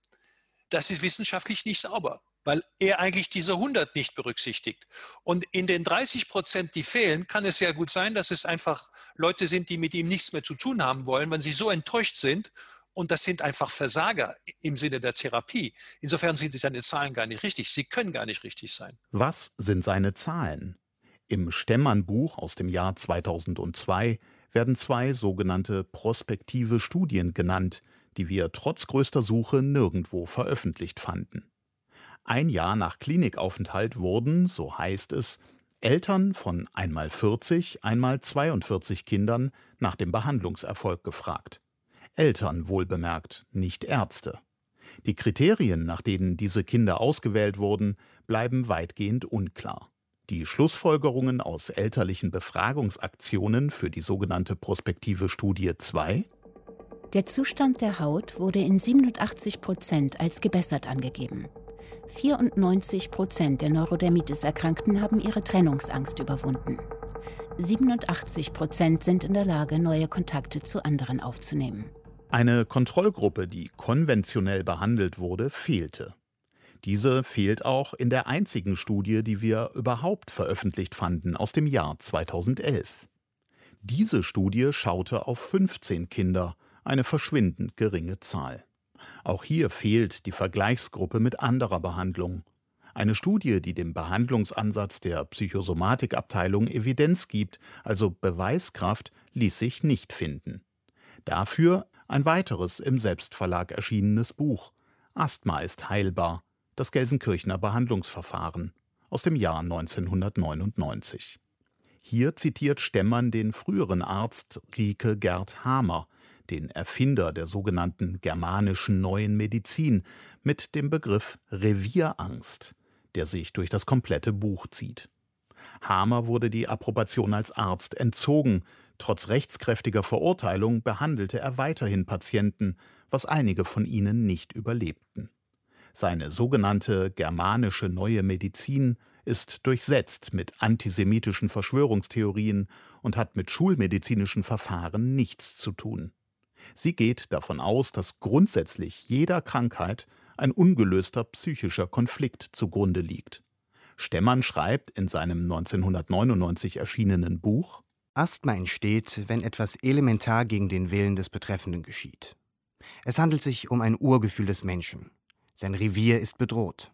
Das ist wissenschaftlich nicht sauber, weil er eigentlich diese 100 nicht berücksichtigt. Und in den 30 Prozent, die fehlen, kann es ja gut sein, dass es einfach Leute sind, die mit ihm nichts mehr zu tun haben wollen, wenn sie so enttäuscht sind. Und das sind einfach Versager im Sinne der Therapie. Insofern sind seine Zahlen gar nicht richtig. Sie können gar nicht richtig sein. Was sind seine Zahlen? Im Stemmern-Buch aus dem Jahr 2002 werden zwei sogenannte prospektive Studien genannt, die wir trotz größter Suche nirgendwo veröffentlicht fanden. Ein Jahr nach Klinikaufenthalt wurden, so heißt es, Eltern von einmal 40, einmal 42 Kindern nach dem Behandlungserfolg gefragt. Eltern wohlbemerkt, nicht Ärzte. Die Kriterien, nach denen diese Kinder ausgewählt wurden, bleiben weitgehend unklar. Die Schlussfolgerungen aus elterlichen Befragungsaktionen für die sogenannte Prospektive Studie 2 Der Zustand der Haut wurde in 87 Prozent als gebessert angegeben. 94 Prozent der Neurodermitis-Erkrankten haben ihre Trennungsangst überwunden. 87 Prozent sind in der Lage, neue Kontakte zu anderen aufzunehmen. Eine Kontrollgruppe, die konventionell behandelt wurde, fehlte. Diese fehlt auch in der einzigen Studie, die wir überhaupt veröffentlicht fanden, aus dem Jahr 2011. Diese Studie schaute auf 15 Kinder, eine verschwindend geringe Zahl. Auch hier fehlt die Vergleichsgruppe mit anderer Behandlung. Eine Studie, die dem Behandlungsansatz der Psychosomatikabteilung Evidenz gibt, also Beweiskraft, ließ sich nicht finden. Dafür ein weiteres im Selbstverlag erschienenes Buch Asthma ist heilbar, das Gelsenkirchener Behandlungsverfahren aus dem Jahr 1999. Hier zitiert Stemmern den früheren Arzt Rike Gerd Hamer, den Erfinder der sogenannten germanischen neuen Medizin, mit dem Begriff Revierangst, der sich durch das komplette Buch zieht. Hamer wurde die Approbation als Arzt entzogen, trotz rechtskräftiger Verurteilung behandelte er weiterhin Patienten, was einige von ihnen nicht überlebten. Seine sogenannte germanische neue Medizin ist durchsetzt mit antisemitischen Verschwörungstheorien und hat mit schulmedizinischen Verfahren nichts zu tun. Sie geht davon aus, dass grundsätzlich jeder Krankheit ein ungelöster psychischer Konflikt zugrunde liegt. Stemmern schreibt in seinem 1999 erschienenen Buch Asthma entsteht, wenn etwas elementar gegen den Willen des Betreffenden geschieht. Es handelt sich um ein Urgefühl des Menschen. Sein Revier ist bedroht.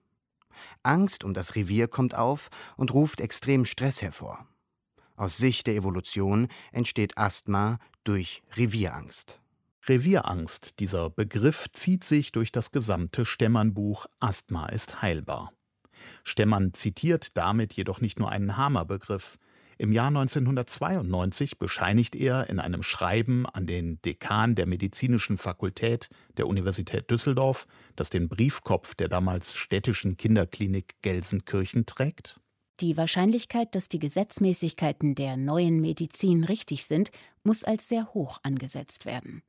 Angst um das Revier kommt auf und ruft extrem Stress hervor. Aus Sicht der Evolution entsteht Asthma durch Revierangst. Revierangst, dieser Begriff zieht sich durch das gesamte Stemmernbuch Asthma ist heilbar. Stemmern zitiert damit jedoch nicht nur einen Hamer-Begriff. Im Jahr 1992 bescheinigt er in einem Schreiben an den Dekan der Medizinischen Fakultät der Universität Düsseldorf, das den Briefkopf der damals städtischen Kinderklinik Gelsenkirchen trägt. Die Wahrscheinlichkeit, dass die Gesetzmäßigkeiten der neuen Medizin richtig sind, muss als sehr hoch angesetzt werden.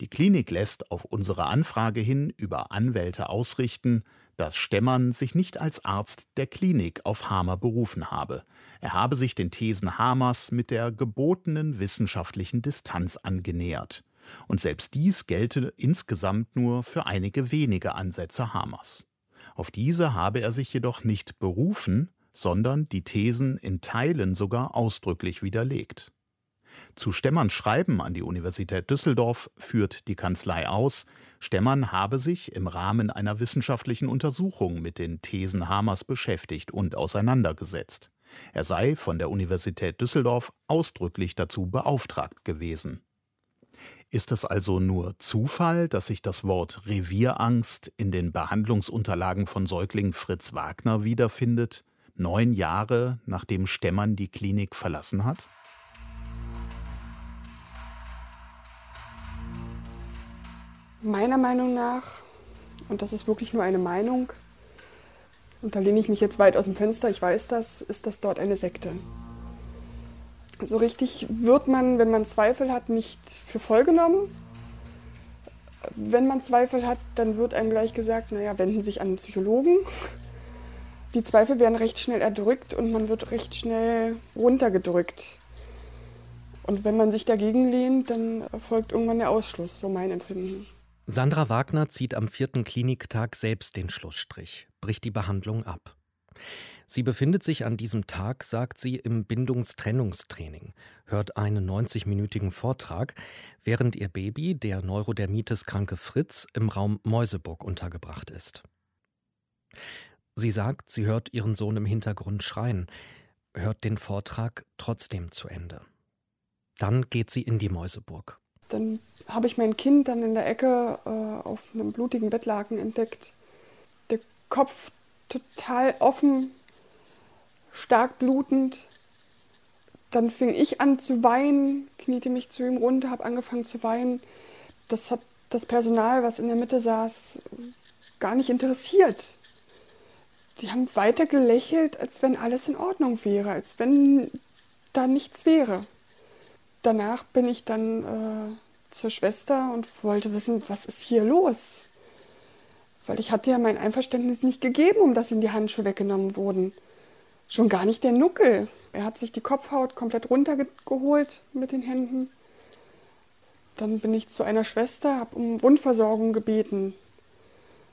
Die Klinik lässt auf unsere Anfrage hin über Anwälte ausrichten, dass Stemmern sich nicht als Arzt der Klinik auf Hamer berufen habe. Er habe sich den Thesen Hamers mit der gebotenen wissenschaftlichen Distanz angenähert. Und selbst dies gelte insgesamt nur für einige wenige Ansätze Hamers. Auf diese habe er sich jedoch nicht berufen, sondern die Thesen in Teilen sogar ausdrücklich widerlegt. Zu Stemmerns Schreiben an die Universität Düsseldorf führt die Kanzlei aus, Stemmern habe sich im Rahmen einer wissenschaftlichen Untersuchung mit den Thesen Hamers beschäftigt und auseinandergesetzt. Er sei von der Universität Düsseldorf ausdrücklich dazu beauftragt gewesen. Ist es also nur Zufall, dass sich das Wort Revierangst in den Behandlungsunterlagen von Säugling Fritz Wagner wiederfindet, neun Jahre nachdem Stemmern die Klinik verlassen hat? Meiner Meinung nach, und das ist wirklich nur eine Meinung, und da lehne ich mich jetzt weit aus dem Fenster, ich weiß das, ist das dort eine Sekte. So richtig wird man, wenn man Zweifel hat, nicht für voll genommen. Wenn man Zweifel hat, dann wird einem gleich gesagt, naja, wenden Sie sich an einen Psychologen. Die Zweifel werden recht schnell erdrückt und man wird recht schnell runtergedrückt. Und wenn man sich dagegen lehnt, dann erfolgt irgendwann der Ausschluss, so mein Empfinden. Sandra Wagner zieht am vierten Kliniktag selbst den Schlussstrich, bricht die Behandlung ab. Sie befindet sich an diesem Tag, sagt sie, im Bindungstrennungstraining, hört einen 90-minütigen Vortrag, während ihr Baby, der Neurodermitis-kranke Fritz, im Raum Mäuseburg untergebracht ist. Sie sagt, sie hört ihren Sohn im Hintergrund schreien, hört den Vortrag trotzdem zu Ende. Dann geht sie in die Mäuseburg. Dann habe ich mein Kind dann in der Ecke äh, auf einem blutigen Bettlaken entdeckt. Der Kopf total offen, stark blutend. Dann fing ich an zu weinen, kniete mich zu ihm runter, habe angefangen zu weinen. Das hat das Personal, was in der Mitte saß, gar nicht interessiert. Die haben weiter gelächelt, als wenn alles in Ordnung wäre, als wenn da nichts wäre. Danach bin ich dann äh, zur Schwester und wollte wissen, was ist hier los? Weil ich hatte ja mein Einverständnis nicht gegeben, um dass ihm die Handschuhe weggenommen wurden. Schon gar nicht der Nuckel. Er hat sich die Kopfhaut komplett runtergeholt mit den Händen. Dann bin ich zu einer Schwester, habe um Wundversorgung gebeten,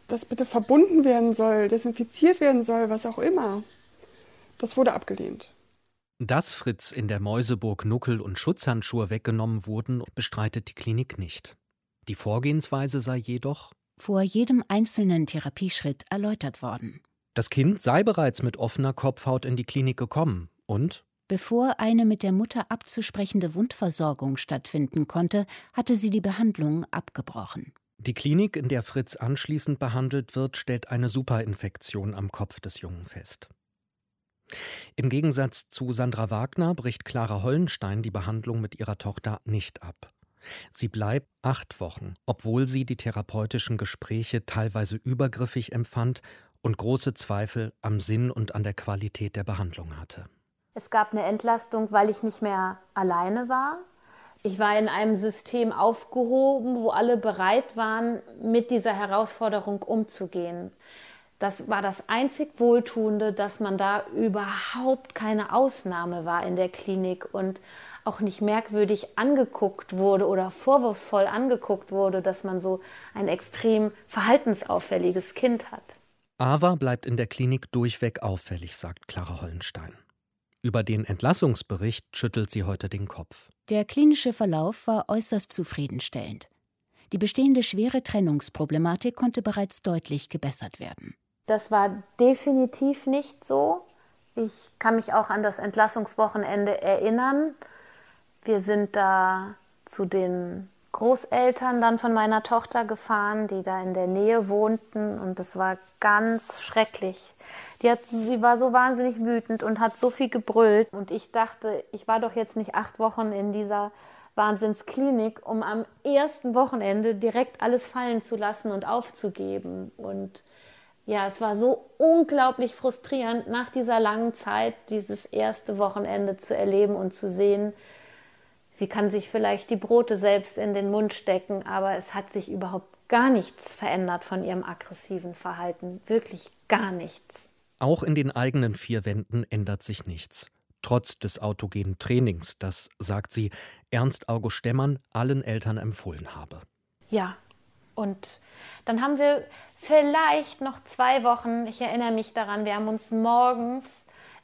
dass bitte verbunden werden soll, desinfiziert werden soll, was auch immer. Das wurde abgelehnt. Dass Fritz in der Mäuseburg Nuckel und Schutzhandschuhe weggenommen wurden, bestreitet die Klinik nicht. Die Vorgehensweise sei jedoch vor jedem einzelnen Therapieschritt erläutert worden. Das Kind sei bereits mit offener Kopfhaut in die Klinik gekommen und Bevor eine mit der Mutter abzusprechende Wundversorgung stattfinden konnte, hatte sie die Behandlung abgebrochen. Die Klinik, in der Fritz anschließend behandelt wird, stellt eine Superinfektion am Kopf des Jungen fest. Im Gegensatz zu Sandra Wagner bricht Clara Hollenstein die Behandlung mit ihrer Tochter nicht ab. Sie bleibt acht Wochen, obwohl sie die therapeutischen Gespräche teilweise übergriffig empfand und große Zweifel am Sinn und an der Qualität der Behandlung hatte. Es gab eine Entlastung, weil ich nicht mehr alleine war. Ich war in einem System aufgehoben, wo alle bereit waren, mit dieser Herausforderung umzugehen. Das war das einzig Wohltuende, dass man da überhaupt keine Ausnahme war in der Klinik und auch nicht merkwürdig angeguckt wurde oder vorwurfsvoll angeguckt wurde, dass man so ein extrem verhaltensauffälliges Kind hat. Ava bleibt in der Klinik durchweg auffällig, sagt Clara Hollenstein. Über den Entlassungsbericht schüttelt sie heute den Kopf. Der klinische Verlauf war äußerst zufriedenstellend. Die bestehende schwere Trennungsproblematik konnte bereits deutlich gebessert werden. Das war definitiv nicht so. Ich kann mich auch an das Entlassungswochenende erinnern. Wir sind da zu den Großeltern dann von meiner Tochter gefahren, die da in der Nähe wohnten und es war ganz schrecklich. Die hat, sie war so wahnsinnig wütend und hat so viel gebrüllt und ich dachte, ich war doch jetzt nicht acht Wochen in dieser Wahnsinnsklinik, um am ersten Wochenende direkt alles fallen zu lassen und aufzugeben. Und ja, es war so unglaublich frustrierend, nach dieser langen Zeit dieses erste Wochenende zu erleben und zu sehen, Sie kann sich vielleicht die Brote selbst in den Mund stecken, aber es hat sich überhaupt gar nichts verändert von ihrem aggressiven Verhalten. Wirklich gar nichts. Auch in den eigenen vier Wänden ändert sich nichts. Trotz des autogenen Trainings, das, sagt sie, Ernst August Stemmern allen Eltern empfohlen habe. Ja, und dann haben wir vielleicht noch zwei Wochen, ich erinnere mich daran, wir haben uns morgens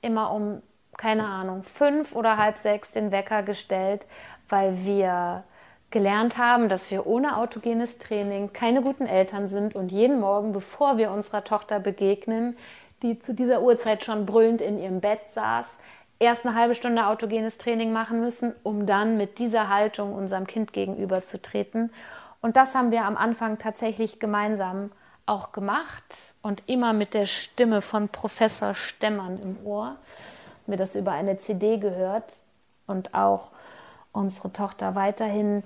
immer um keine Ahnung, fünf oder halb sechs den Wecker gestellt, weil wir gelernt haben, dass wir ohne autogenes Training keine guten Eltern sind und jeden Morgen, bevor wir unserer Tochter begegnen, die zu dieser Uhrzeit schon brüllend in ihrem Bett saß, erst eine halbe Stunde autogenes Training machen müssen, um dann mit dieser Haltung unserem Kind gegenüberzutreten. Und das haben wir am Anfang tatsächlich gemeinsam auch gemacht und immer mit der Stimme von Professor Stemmern im Ohr mir das über eine CD gehört und auch unsere Tochter weiterhin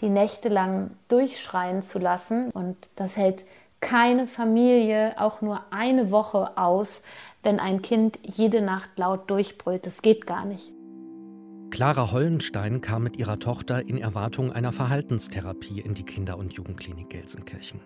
die Nächte lang durchschreien zu lassen. Und das hält keine Familie auch nur eine Woche aus, wenn ein Kind jede Nacht laut durchbrüllt. Das geht gar nicht. Clara Hollenstein kam mit ihrer Tochter in Erwartung einer Verhaltenstherapie in die Kinder- und Jugendklinik Gelsenkirchen.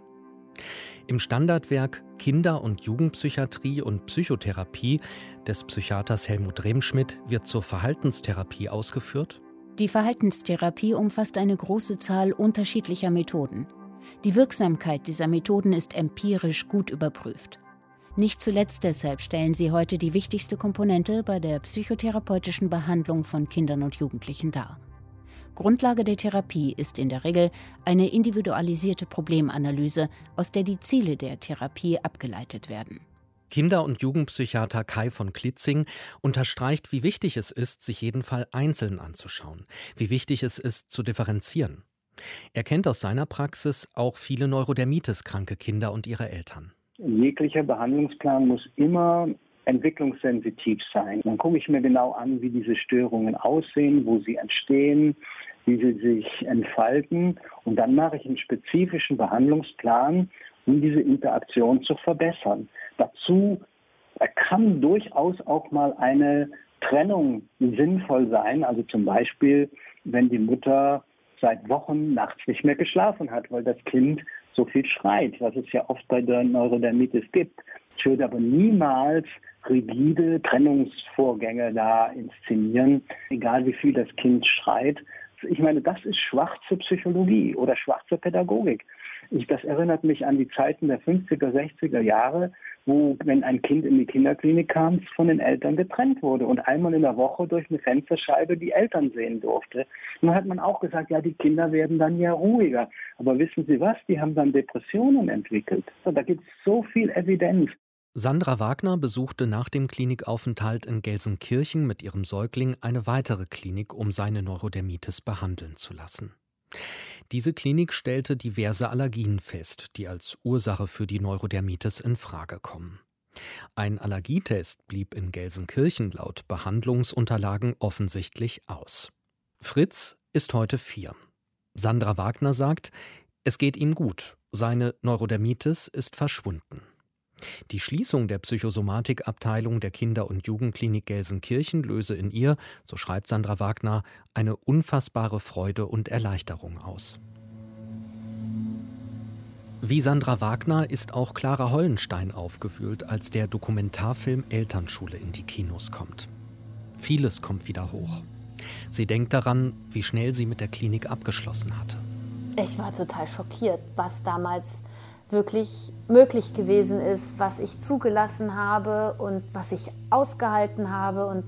Im Standardwerk Kinder- und Jugendpsychiatrie und Psychotherapie des Psychiaters Helmut Remschmidt wird zur Verhaltenstherapie ausgeführt? Die Verhaltenstherapie umfasst eine große Zahl unterschiedlicher Methoden. Die Wirksamkeit dieser Methoden ist empirisch gut überprüft. Nicht zuletzt deshalb stellen sie heute die wichtigste Komponente bei der psychotherapeutischen Behandlung von Kindern und Jugendlichen dar. Grundlage der Therapie ist in der Regel eine individualisierte Problemanalyse, aus der die Ziele der Therapie abgeleitet werden. Kinder- und Jugendpsychiater Kai von Klitzing unterstreicht, wie wichtig es ist, sich jeden Fall einzeln anzuschauen, wie wichtig es ist, zu differenzieren. Er kennt aus seiner Praxis auch viele Neurodermitis-kranke Kinder und ihre Eltern. Jeglicher Behandlungsplan muss immer entwicklungssensitiv sein. Dann gucke ich mir genau an, wie diese Störungen aussehen, wo sie entstehen, wie sie sich entfalten. Und dann mache ich einen spezifischen Behandlungsplan, um diese Interaktion zu verbessern. Dazu kann durchaus auch mal eine Trennung sinnvoll sein. Also zum Beispiel, wenn die Mutter seit Wochen nachts nicht mehr geschlafen hat, weil das Kind so viel schreit, was es ja oft bei der Neurodermitis gibt. Ich würde aber niemals rigide Trennungsvorgänge da inszenieren, egal wie viel das Kind schreit. Ich meine, das ist schwarze Psychologie oder schwarze Pädagogik. Ich, das erinnert mich an die Zeiten der 50er, 60er Jahre, wo, wenn ein Kind in die Kinderklinik kam, von den Eltern getrennt wurde und einmal in der Woche durch eine Fensterscheibe die Eltern sehen durfte. Dann hat man auch gesagt, ja, die Kinder werden dann ja ruhiger. Aber wissen Sie was? Die haben dann Depressionen entwickelt. da gibt es so viel Evidenz. Sandra Wagner besuchte nach dem Klinikaufenthalt in Gelsenkirchen mit ihrem Säugling eine weitere Klinik, um seine Neurodermitis behandeln zu lassen. Diese Klinik stellte diverse Allergien fest, die als Ursache für die Neurodermitis in Frage kommen. Ein Allergietest blieb in Gelsenkirchen laut Behandlungsunterlagen offensichtlich aus. Fritz ist heute vier. Sandra Wagner sagt, es geht ihm gut, seine Neurodermitis ist verschwunden. Die Schließung der Psychosomatikabteilung der Kinder- und Jugendklinik Gelsenkirchen löse in ihr, so schreibt Sandra Wagner, eine unfassbare Freude und Erleichterung aus. Wie Sandra Wagner ist auch Clara Hollenstein aufgewühlt, als der Dokumentarfilm Elternschule in die Kinos kommt. Vieles kommt wieder hoch. Sie denkt daran, wie schnell sie mit der Klinik abgeschlossen hatte. Ich war total schockiert, was damals wirklich möglich gewesen ist, was ich zugelassen habe und was ich ausgehalten habe und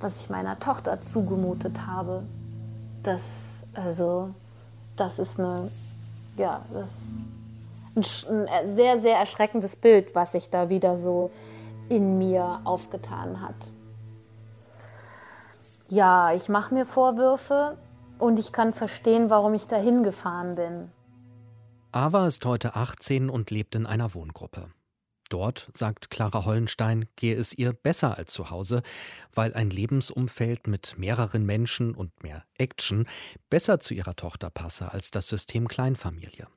was ich meiner Tochter zugemutet habe. Das, also, das ist eine, ja, das ist ein sehr, sehr erschreckendes Bild, was sich da wieder so in mir aufgetan hat. Ja, ich mache mir Vorwürfe und ich kann verstehen, warum ich dahin gefahren bin. Ava ist heute 18 und lebt in einer Wohngruppe. Dort, sagt Clara Hollenstein, gehe es ihr besser als zu Hause, weil ein Lebensumfeld mit mehreren Menschen und mehr Action besser zu ihrer Tochter passe als das System Kleinfamilie.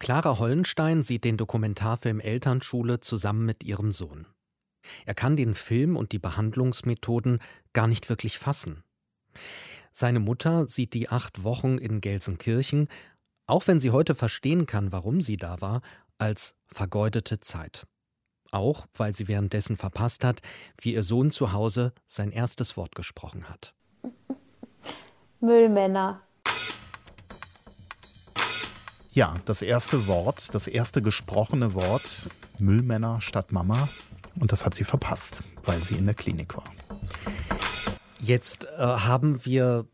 Clara Hollenstein sieht den Dokumentarfilm Elternschule zusammen mit ihrem Sohn. Er kann den Film und die Behandlungsmethoden gar nicht wirklich fassen. Seine Mutter sieht die acht Wochen in Gelsenkirchen auch wenn sie heute verstehen kann, warum sie da war, als vergeudete Zeit. Auch weil sie währenddessen verpasst hat, wie ihr Sohn zu Hause sein erstes Wort gesprochen hat. Müllmänner. Ja, das erste Wort, das erste gesprochene Wort, Müllmänner statt Mama. Und das hat sie verpasst, weil sie in der Klinik war. Jetzt äh, haben wir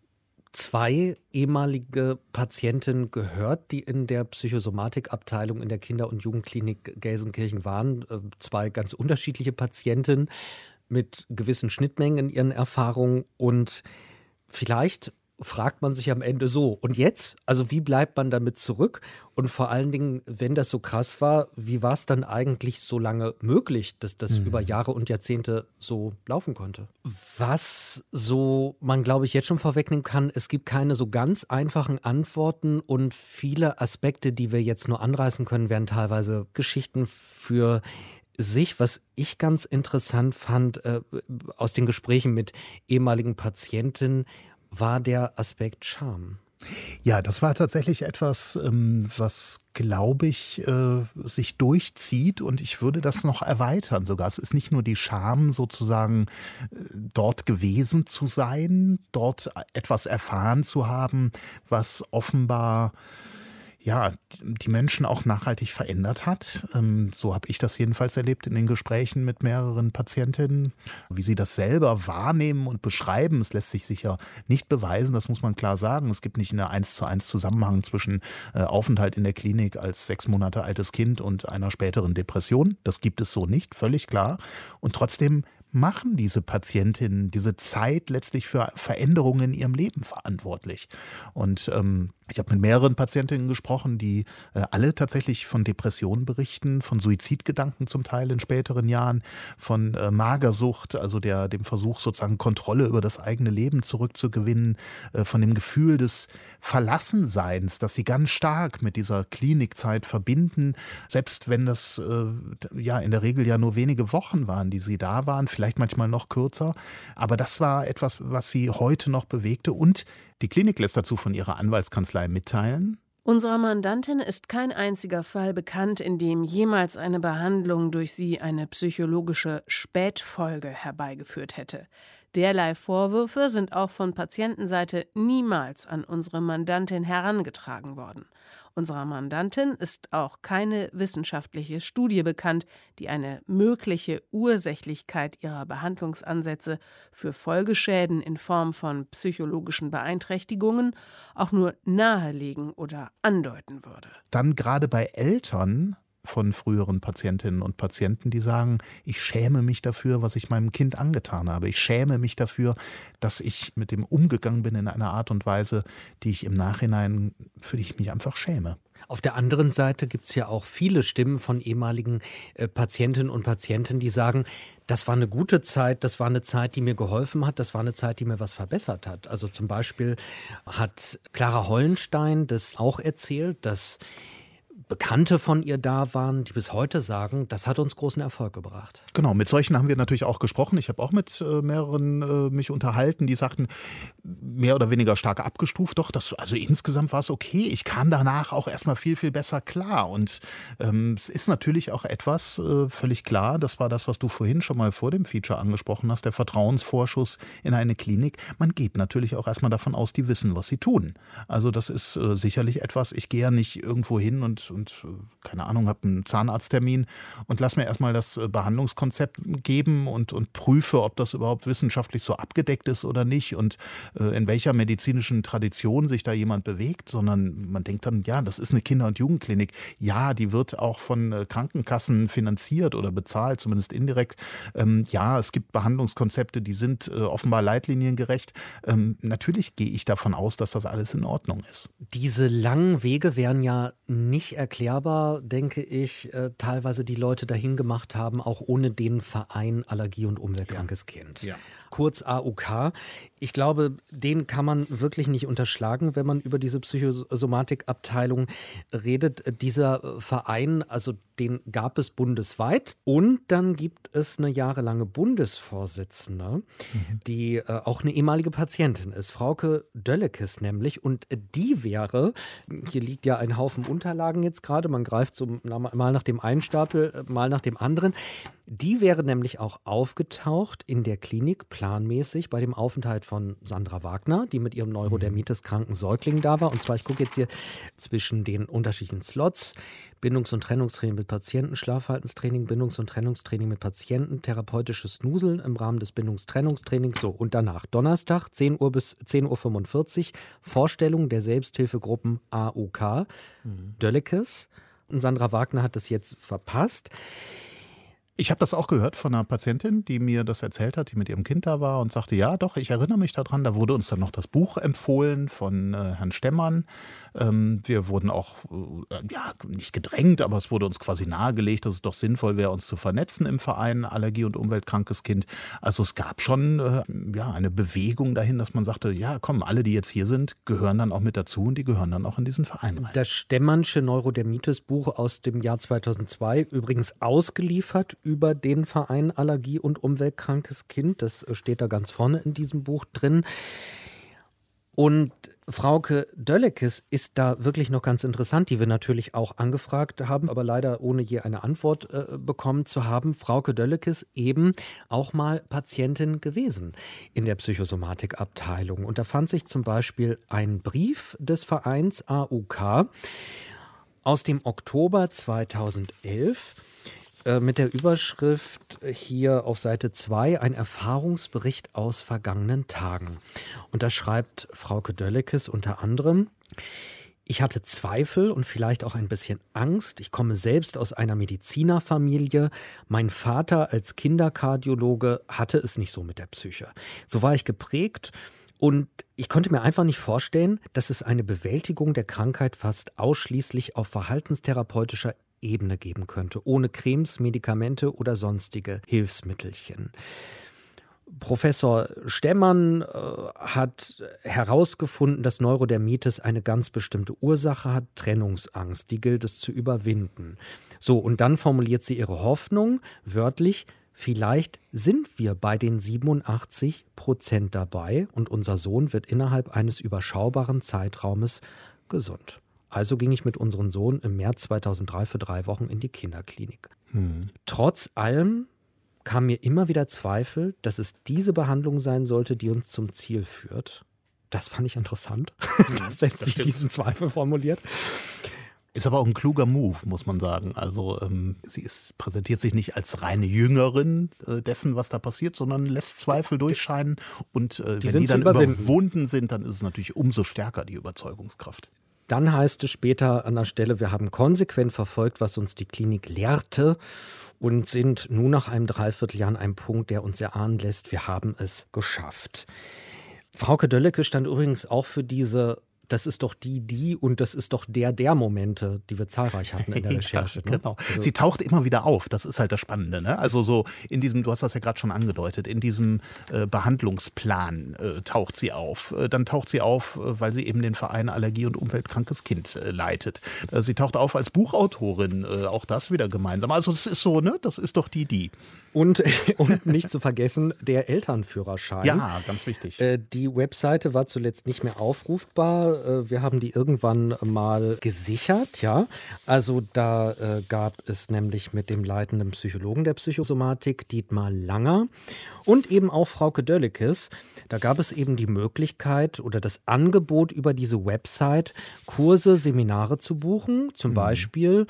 zwei ehemalige Patientinnen gehört, die in der Psychosomatikabteilung in der Kinder- und Jugendklinik Gelsenkirchen waren. Äh, zwei ganz unterschiedliche Patientinnen mit gewissen Schnittmengen in ihren Erfahrungen und vielleicht fragt man sich am Ende so, und jetzt? Also wie bleibt man damit zurück? Und vor allen Dingen, wenn das so krass war, wie war es dann eigentlich so lange möglich, dass das mhm. über Jahre und Jahrzehnte so laufen konnte? Was so man, glaube ich, jetzt schon vorwegnehmen kann, es gibt keine so ganz einfachen Antworten und viele Aspekte, die wir jetzt nur anreißen können, werden teilweise Geschichten für sich, was ich ganz interessant fand äh, aus den Gesprächen mit ehemaligen Patientinnen, war der Aspekt Charme. Ja, das war tatsächlich etwas, ähm, was, glaube ich, äh, sich durchzieht und ich würde das noch erweitern sogar. Es ist nicht nur die Scham, sozusagen äh, dort gewesen zu sein, dort etwas erfahren zu haben, was offenbar ja, die Menschen auch nachhaltig verändert hat. Ähm, so habe ich das jedenfalls erlebt in den Gesprächen mit mehreren Patientinnen. Wie sie das selber wahrnehmen und beschreiben, es lässt sich sicher nicht beweisen, das muss man klar sagen. Es gibt nicht eine eins zu eins Zusammenhang zwischen äh, Aufenthalt in der Klinik als sechs Monate altes Kind und einer späteren Depression. Das gibt es so nicht, völlig klar. Und trotzdem machen diese Patientinnen diese Zeit letztlich für Veränderungen in ihrem Leben verantwortlich. Und ähm, ich habe mit mehreren Patientinnen gesprochen, die äh, alle tatsächlich von Depressionen berichten, von Suizidgedanken zum Teil in späteren Jahren, von äh, Magersucht, also der, dem Versuch sozusagen Kontrolle über das eigene Leben zurückzugewinnen, äh, von dem Gefühl des Verlassenseins, das sie ganz stark mit dieser Klinikzeit verbinden, selbst wenn das äh, ja in der Regel ja nur wenige Wochen waren, die sie da waren, vielleicht manchmal noch kürzer. Aber das war etwas, was sie heute noch bewegte und die Klinik lässt dazu von ihrer Anwaltskanzlei mitteilen. Unserer Mandantin ist kein einziger Fall bekannt, in dem jemals eine Behandlung durch sie eine psychologische Spätfolge herbeigeführt hätte. Derlei Vorwürfe sind auch von Patientenseite niemals an unsere Mandantin herangetragen worden. Unserer Mandantin ist auch keine wissenschaftliche Studie bekannt, die eine mögliche Ursächlichkeit ihrer Behandlungsansätze für Folgeschäden in Form von psychologischen Beeinträchtigungen auch nur nahelegen oder andeuten würde. Dann gerade bei Eltern von früheren Patientinnen und Patienten, die sagen, ich schäme mich dafür, was ich meinem Kind angetan habe. Ich schäme mich dafür, dass ich mit dem umgegangen bin in einer Art und Weise, die ich im Nachhinein, für die ich mich einfach schäme. Auf der anderen Seite gibt es ja auch viele Stimmen von ehemaligen äh, Patientinnen und Patienten, die sagen, das war eine gute Zeit, das war eine Zeit, die mir geholfen hat, das war eine Zeit, die mir was verbessert hat. Also zum Beispiel hat Clara Hollenstein das auch erzählt, dass Bekannte von ihr da waren, die bis heute sagen, das hat uns großen Erfolg gebracht. Genau, mit solchen haben wir natürlich auch gesprochen. Ich habe auch mit äh, mehreren äh, mich unterhalten, die sagten, mehr oder weniger stark abgestuft, doch, das, also insgesamt war es okay. Ich kam danach auch erstmal viel, viel besser klar. Und ähm, es ist natürlich auch etwas äh, völlig klar, das war das, was du vorhin schon mal vor dem Feature angesprochen hast, der Vertrauensvorschuss in eine Klinik. Man geht natürlich auch erstmal davon aus, die wissen, was sie tun. Also das ist äh, sicherlich etwas, ich gehe ja nicht irgendwo hin und, und äh, keine Ahnung, habe einen Zahnarzttermin und lass mir erstmal das äh, Behandlungskonzept geben und, und prüfe, ob das überhaupt wissenschaftlich so abgedeckt ist oder nicht und äh, in welcher medizinischen Tradition sich da jemand bewegt, sondern man denkt dann, ja, das ist eine Kinder- und Jugendklinik. Ja, die wird auch von Krankenkassen finanziert oder bezahlt, zumindest indirekt. Ähm, ja, es gibt Behandlungskonzepte, die sind offenbar leitliniengerecht. Ähm, natürlich gehe ich davon aus, dass das alles in Ordnung ist. Diese langen Wege werden ja nicht erklärt erklärbar, denke ich, äh, teilweise die Leute dahin gemacht haben, auch ohne den Verein Allergie- und Umweltkrankes ja. Kind. Ja. Kurz AUK. Ich glaube, den kann man wirklich nicht unterschlagen, wenn man über diese Psychosomatikabteilung redet. Dieser Verein, also den gab es bundesweit. Und dann gibt es eine jahrelange Bundesvorsitzende, mhm. die äh, auch eine ehemalige Patientin ist, Frauke Döllekes nämlich. Und die wäre, hier liegt ja ein Haufen Unterlagen jetzt gerade, man greift so mal nach dem einen Stapel, äh, mal nach dem anderen. Die wäre nämlich auch aufgetaucht in der Klinik planmäßig bei dem Aufenthalt von Sandra Wagner, die mit ihrem Neurodermitis kranken Säugling da war. Und zwar, ich gucke jetzt hier zwischen den unterschiedlichen Slots. Bindungs- und Trennungstraining mit Patienten, Schlafverhaltenstraining, Bindungs- und Trennungstraining mit Patienten, therapeutisches Snuseln im Rahmen des Bindungstrennungstrainings. So, und danach Donnerstag, 10 Uhr bis 10.45 Uhr, Vorstellung der Selbsthilfegruppen AUK, mhm. Döllekes. Und Sandra Wagner hat das jetzt verpasst. Ich habe das auch gehört von einer Patientin, die mir das erzählt hat, die mit ihrem Kind da war und sagte, ja, doch, ich erinnere mich daran. Da wurde uns dann noch das Buch empfohlen von äh, Herrn Stemmern. Ähm, wir wurden auch, äh, ja, nicht gedrängt, aber es wurde uns quasi nahegelegt, dass es doch sinnvoll wäre, uns zu vernetzen im Verein Allergie- und Umweltkrankes Kind. Also es gab schon äh, ja, eine Bewegung dahin, dass man sagte, ja, komm, alle, die jetzt hier sind, gehören dann auch mit dazu und die gehören dann auch in diesen Verein rein. Das Stemmernsche Neurodermitis-Buch aus dem Jahr 2002, übrigens ausgeliefert über den Verein Allergie- und Umweltkrankes Kind. Das steht da ganz vorne in diesem Buch drin. Und Frauke Döllekes ist da wirklich noch ganz interessant, die wir natürlich auch angefragt haben, aber leider ohne je eine Antwort äh, bekommen zu haben. Frauke Döllekes eben auch mal Patientin gewesen in der Psychosomatikabteilung. Und da fand sich zum Beispiel ein Brief des Vereins AUK aus dem Oktober 2011 äh, mit der Überschrift hier auf Seite 2 ein Erfahrungsbericht aus vergangenen Tagen. Und da schreibt Frauke Döllekes unter anderem, ich hatte Zweifel und vielleicht auch ein bisschen Angst. Ich komme selbst aus einer Medizinerfamilie. Mein Vater als Kinderkardiologe hatte es nicht so mit der Psyche. So war ich geprägt und ich konnte mir einfach nicht vorstellen, dass es eine Bewältigung der Krankheit fast ausschließlich auf verhaltenstherapeutischer Ebene geben könnte, ohne Cremes, Medikamente oder sonstige Hilfsmittelchen. Professor Stemmann äh, hat herausgefunden, dass Neurodermitis eine ganz bestimmte Ursache hat, Trennungsangst. Die gilt es zu überwinden. So, und dann formuliert sie ihre Hoffnung, wörtlich, vielleicht sind wir bei den 87 Prozent dabei und unser Sohn wird innerhalb eines überschaubaren Zeitraumes gesund. Also ging ich mit unserem Sohn im März 2003 für drei Wochen in die Kinderklinik. Hm. Trotz allem kam mir immer wieder Zweifel, dass es diese Behandlung sein sollte, die uns zum Ziel führt. Das fand ich interessant, <laughs> hm, dass selbst sie diesen Zweifel formuliert. Ist aber auch ein kluger Move, muss man sagen. Also ähm, sie ist, präsentiert sich nicht als reine Jüngerin äh, dessen, was da passiert, sondern lässt Zweifel durchscheinen. Und äh, die wenn die dann überwunden sind, dann ist es natürlich umso stärker die Überzeugungskraft. Dann heißt es später an der Stelle, wir haben konsequent verfolgt, was uns die Klinik lehrte und sind nun nach einem Dreivierteljahr an einem Punkt, der uns erahnen lässt, wir haben es geschafft. Frauke Döllecke stand übrigens auch für diese das ist doch die, die und das ist doch der, der Momente, die wir zahlreich hatten in der <laughs> Recherche. ja, ne? genau. Also Sie taucht immer wieder auf, das ist halt das Spannende. Ne? Also so in diesem, du hast das ja gerade schon angedeutet, in diesem äh, Behandlungsplan äh, taucht sie auf. Äh, dann taucht sie auf, äh, weil sie eben den Verein Allergie und Umweltkrankes Kind äh, leitet. Äh, sie taucht auf als Buchautorin, auch das wieder gemeinsam. Also es ist so, ne? Das ist doch die, die. Und, <laughs> und nicht zu vergessen, der Elternführerschein. Ja, ganz wichtig. Äh, die Webseite war zuletzt nicht mehr aufrufbar. Äh, wir haben die irgendwann mal gesichert, ja. Also da äh, gab es nämlich mit dem leitenden Psychologen der Psychosomatik, Dietmar Langer, und eben auch Frauke Döllikes. Da gab es eben die Möglichkeit oder das Angebot über diese Website, Kurse, Seminare zu buchen. Zum mhm. Beispiel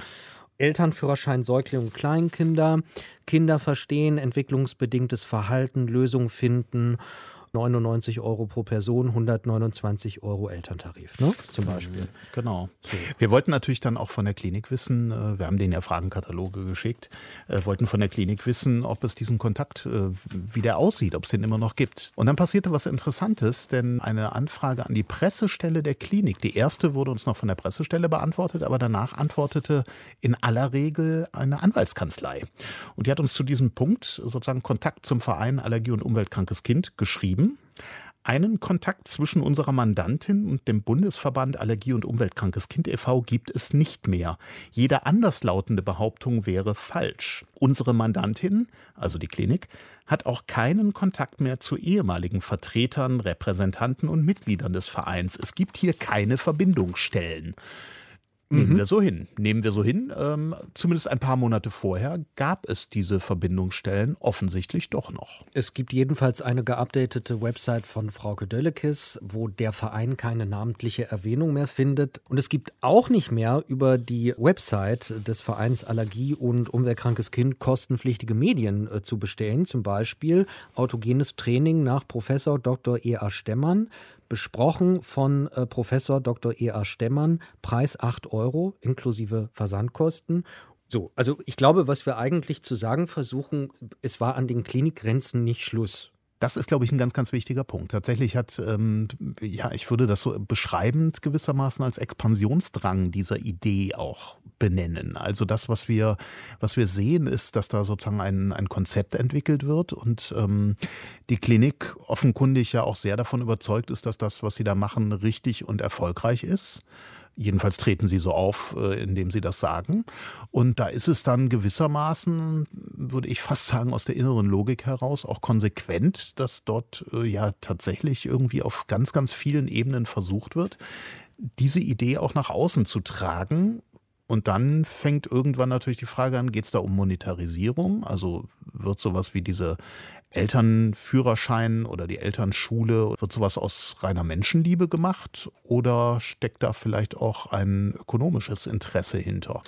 Elternführerschein Säuglinge und Kleinkinder, Kinder verstehen, entwicklungsbedingtes Verhalten, Lösungen finden 99 Euro pro Person, 129 Euro Elterntarif, ne? zum Beispiel. Genau. So. Wir wollten natürlich dann auch von der Klinik wissen, äh, wir haben denen ja Fragenkataloge geschickt, äh, wollten von der Klinik wissen, ob es diesen Kontakt, äh, wie der aussieht, ob es den immer noch gibt. Und dann passierte was Interessantes, denn eine Anfrage an die Pressestelle der Klinik, die erste wurde uns noch von der Pressestelle beantwortet, aber danach antwortete in aller Regel eine Anwaltskanzlei. Und die hat uns zu diesem Punkt sozusagen Kontakt zum Verein Allergie und Umweltkrankes Kind geschrieben geschrieben. Einen Kontakt zwischen unserer Mandantin und dem Bundesverband Allergie und Umweltkrankes Kind e.V. gibt es nicht mehr. Jede anderslautende Behauptung wäre falsch. Unsere Mandantin, also die Klinik, hat auch keinen Kontakt mehr zu ehemaligen Vertretern, Repräsentanten und Mitgliedern des Vereins. Es gibt hier keine Verbindungsstellen. Nehmen mhm. wir so hin. Nehmen wir so hin. Ähm, zumindest ein paar Monate vorher gab es diese Verbindungsstellen offensichtlich doch noch. Es gibt jedenfalls eine geupdatete Website von Frauke Döllekes, wo der Verein keine namentliche Erwähnung mehr findet. Und es gibt auch nicht mehr über die Website des Vereins Allergie und Umweltkrankes Kind kostenpflichtige Medien äh, zu bestellen. Zum Beispiel autogenes Training nach Professor Dr. E.A. Stemmern besprochen von äh, Professor Dr. E.A. Stemmern, Preis 8 Euro inklusive Versandkosten. So, also ich glaube, was wir eigentlich zu sagen versuchen, es war an den Klinikgrenzen nicht Schluss. Das ist, glaube ich, ein ganz, ganz wichtiger Punkt. Tatsächlich hat, ähm, ja, ich würde das so beschreibend gewissermaßen als Expansionsdrang dieser Idee auch benennen. Also das, was wir, was wir sehen, ist, dass da sozusagen ein, ein Konzept entwickelt wird und ähm, die Klinik offenkundig ja auch sehr davon überzeugt ist, dass das, was sie da machen, richtig und erfolgreich ist. Jedenfalls treten sie so auf, äh, indem sie das sagen. Und da ist es dann gewissermaßen, würde ich fast sagen, aus der inneren Logik heraus auch konsequent, dass dort äh, ja tatsächlich irgendwie auf ganz, ganz vielen Ebenen versucht wird, diese Idee auch nach außen zu tragen Und dann fängt irgendwann natürlich die Frage an, geht es da um Monetarisierung? Also wird sowas wie diese Elternführerschein oder die Elternschule, wird sowas aus reiner Menschenliebe gemacht oder steckt da vielleicht auch ein ökonomisches Interesse hinter?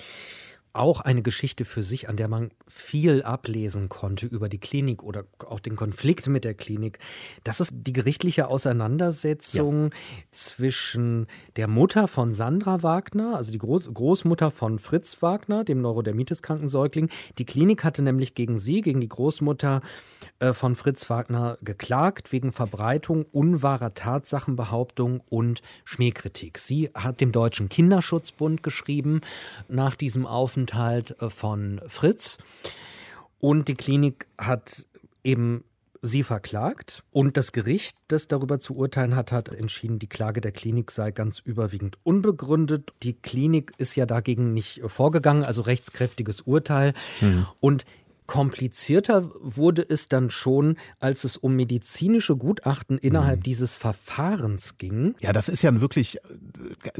Auch eine Geschichte für sich, an der man viel ablesen konnte über die Klinik oder auch den Konflikt mit der Klinik. Das ist die gerichtliche Auseinandersetzung ja. zwischen der Mutter von Sandra Wagner, also die Groß Großmutter von Fritz Wagner, dem Neurodermitis-kranken Säugling. Die Klinik hatte nämlich gegen sie, gegen die Großmutter äh, von Fritz Wagner geklagt wegen Verbreitung unwahrer Tatsachenbehauptung und Schmähkritik. Sie hat dem Deutschen Kinderschutzbund geschrieben nach diesem Aufenthalt Aufenthalt äh, von Fritz. Und die Klinik hat eben sie verklagt und das Gericht, das darüber zu urteilen hat, hat entschieden, die Klage der Klinik sei ganz überwiegend unbegründet. Die Klinik ist ja dagegen nicht vorgegangen, also rechtskräftiges Urteil. Mhm. Und Komplizierter wurde es dann schon, als es um medizinische Gutachten innerhalb mhm. dieses Verfahrens ging. Ja, das ist ja ein wirklich äh,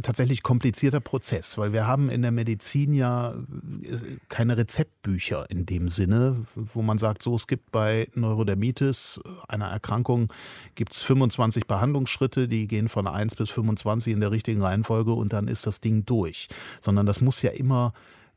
tatsächlich komplizierter Prozess, weil wir haben in der Medizin ja äh, keine Rezeptbücher in dem Sinne, wo man sagt, so es gibt bei Neurodermitis, einer Erkrankung, gibt es 25 Behandlungsschritte, die gehen von 1 bis 25 in der richtigen Reihenfolge und dann ist das Ding durch. Sondern das muss ja immer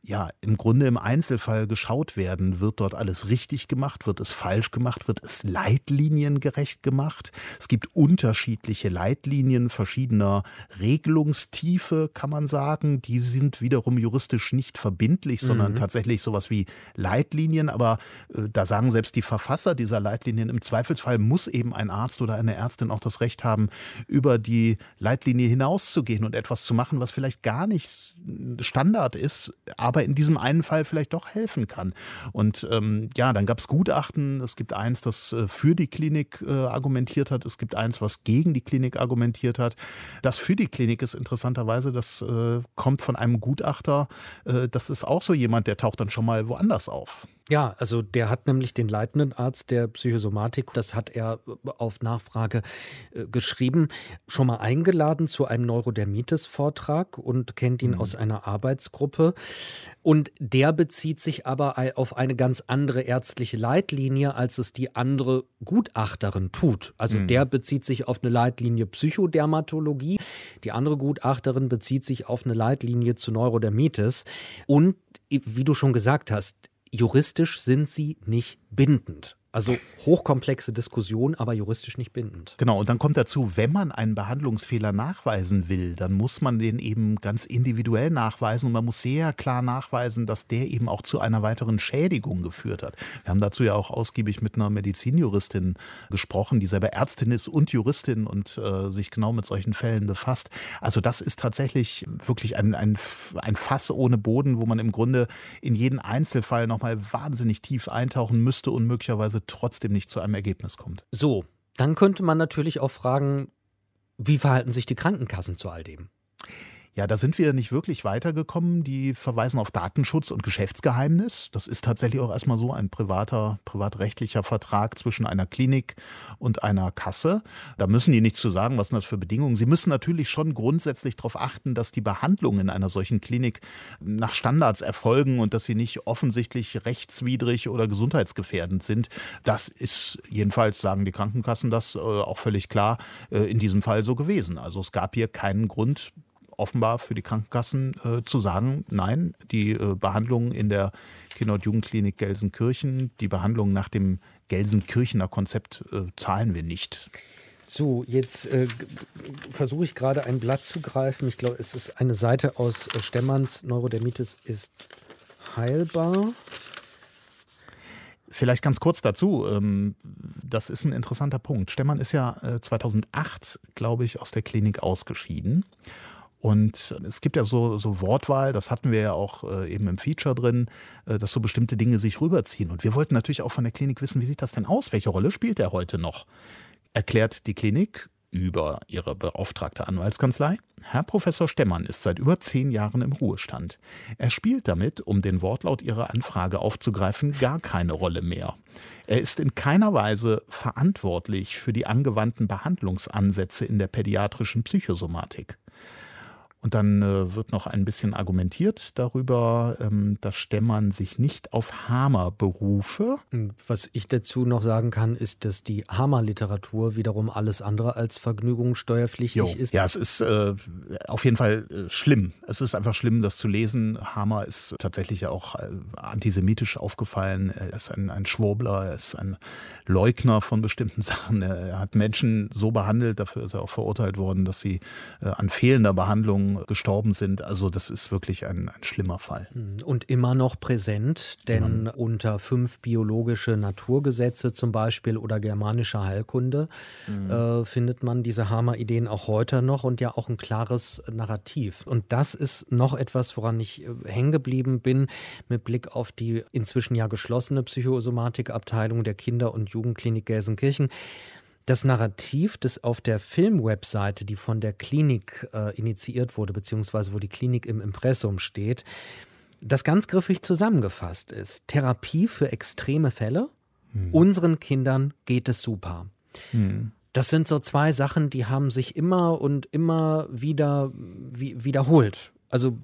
ja, im Grunde im Einzelfall geschaut werden, wird dort alles richtig gemacht, wird es falsch gemacht, wird es leitliniengerecht gemacht. Es gibt unterschiedliche Leitlinien verschiedener Regelungstiefe, kann man sagen. Die sind wiederum juristisch nicht verbindlich, sondern mhm. tatsächlich sowas wie Leitlinien. Aber äh, da sagen selbst die Verfasser dieser Leitlinien, im Zweifelsfall muss eben ein Arzt oder eine Ärztin auch das Recht haben, über die Leitlinie hinauszugehen und etwas zu machen, was vielleicht gar nicht Standard ist, aber aber in diesem einen Fall vielleicht doch helfen kann. Und ähm, ja, dann gab es Gutachten. Es gibt eins, das äh, für die Klinik äh, argumentiert hat. Es gibt eins, was gegen die Klinik argumentiert hat. Das für die Klinik ist interessanterweise, das äh, kommt von einem Gutachter. Äh, das ist auch so jemand, der taucht dann schon mal woanders auf. Ja, also der hat nämlich den leitenden Arzt der Psychosomatik, das hat er auf Nachfrage äh, geschrieben, schon mal eingeladen zu einem Neurodermitis-Vortrag und kennt ihn mhm. aus einer Arbeitsgruppe. Und der bezieht sich aber auf eine ganz andere ärztliche Leitlinie, als es die andere Gutachterin tut. Also mhm. der bezieht sich auf eine Leitlinie Psychodermatologie, die andere Gutachterin bezieht sich auf eine Leitlinie zu Neurodermitis. Und wie du schon gesagt hast, juristisch sind sie nicht bindend. Also hochkomplexe Diskussion, aber juristisch nicht bindend. Genau, und dann kommt dazu, wenn man einen Behandlungsfehler nachweisen will, dann muss man den eben ganz individuell nachweisen und man muss sehr klar nachweisen, dass der eben auch zu einer weiteren Schädigung geführt hat. Wir haben dazu ja auch ausgiebig mit einer Medizinjuristin gesprochen, die selber Ärztin ist und Juristin und äh, sich genau mit solchen Fällen befasst. Also das ist tatsächlich wirklich ein, ein, ein Fass ohne Boden, wo man im Grunde in jeden Einzelfall nochmal wahnsinnig tief eintauchen müsste und möglicherweise trotzdem nicht zu einem Ergebnis kommt. So, dann könnte man natürlich auch fragen, wie verhalten sich die Krankenkassen zu all dem? Ja, da sind wir nicht wirklich weitergekommen. Die verweisen auf Datenschutz und Geschäftsgeheimnis. Das ist tatsächlich auch erstmal so ein privater, privatrechtlicher Vertrag zwischen einer Klinik und einer Kasse. Da müssen die nichts zu sagen, was sind das für Bedingungen. Sie müssen natürlich schon grundsätzlich darauf achten, dass die Behandlungen in einer solchen Klinik nach Standards erfolgen und dass sie nicht offensichtlich rechtswidrig oder gesundheitsgefährdend sind. Das ist jedenfalls, sagen die Krankenkassen das äh, auch völlig klar, äh, in diesem Fall so gewesen. Also es gab hier keinen Grund, offenbar für die Krankenkassen äh, zu sagen, nein, die äh, Behandlung in der Kinder- und Jugendklinik Gelsenkirchen, die Behandlung nach dem Gelsenkirchener Konzept äh, zahlen wir nicht. So, jetzt äh, versuche ich gerade ein Blatt zu greifen. Ich glaube, es ist eine Seite aus äh, Stemmerns Neurodermitis ist heilbar. Vielleicht ganz kurz dazu, ähm, das ist ein interessanter Punkt. Stemmern ist ja 2008, äh, glaube ich, aus der Klinik ausgeschieden und es gibt ja so, so Wortwahl, das hatten wir ja auch äh, eben im Feature drin, äh, dass so bestimmte Dinge sich rüberziehen. Und wir wollten natürlich auch von der Klinik wissen, wie sieht das denn aus? Welche Rolle spielt er heute noch? Erklärt die Klinik über ihre beauftragte Anwaltskanzlei. Herr Professor Stemmern ist seit über zehn Jahren im Ruhestand. Er spielt damit, um den Wortlaut Ihrer Anfrage aufzugreifen, gar keine Rolle mehr. Er ist in keiner Weise verantwortlich für die angewandten Behandlungsansätze in der pädiatrischen Psychosomatik. Und dann äh, wird noch ein bisschen argumentiert darüber, ähm, dass Stemmern sich nicht auf Hamer berufe. Was ich dazu noch sagen kann, ist, dass die Hamer-Literatur wiederum alles andere als vergnügungssteuerpflichtig jo. ist. Ja, es ist äh, auf jeden Fall äh, schlimm. Es ist einfach schlimm, das zu lesen. Hamer ist tatsächlich auch äh, antisemitisch aufgefallen. Er ist ein, ein Schwurbler, er ist ein Leugner von bestimmten <laughs> Sachen. Er hat Menschen so behandelt, dafür ist er auch verurteilt worden, dass sie äh, an fehlender Behandlung gestorben sind. Also das ist wirklich ein, ein schlimmer Fall. Hm, und immer noch präsent, denn genau. unter fünf biologische Naturgesetze zum Beispiel oder germanische Heilkunde mhm. äh, findet man diese Hammer-Ideen auch heute noch und ja auch ein klares Narrativ. Und das ist noch etwas, woran ich äh, hängen geblieben bin mit Blick auf die inzwischen ja geschlossene Psychosomatikabteilung der Kinder- und Jugendklinik Gelsenkirchen. Das Narrativ, das auf der Filmwebseite, die von der Klinik äh, initiiert wurde, beziehungsweise wo die Klinik im Impressum steht, das ganz griffig zusammengefasst ist. Therapie für extreme Fälle. Hm. Unseren Kindern geht es super. Hm. Das sind so zwei Sachen, die haben sich immer und immer wieder wie, wiederholt. Also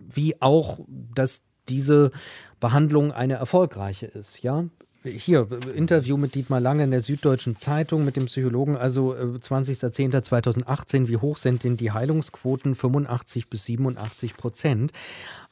wie auch, dass diese Behandlung eine erfolgreiche ist. Ja, hier, Interview mit Dietmar Lange in der Süddeutschen Zeitung mit dem Psychologen, also 20.10.2018, äh, wie hoch sind denn die Heilungsquoten? 85 bis 87 Prozent.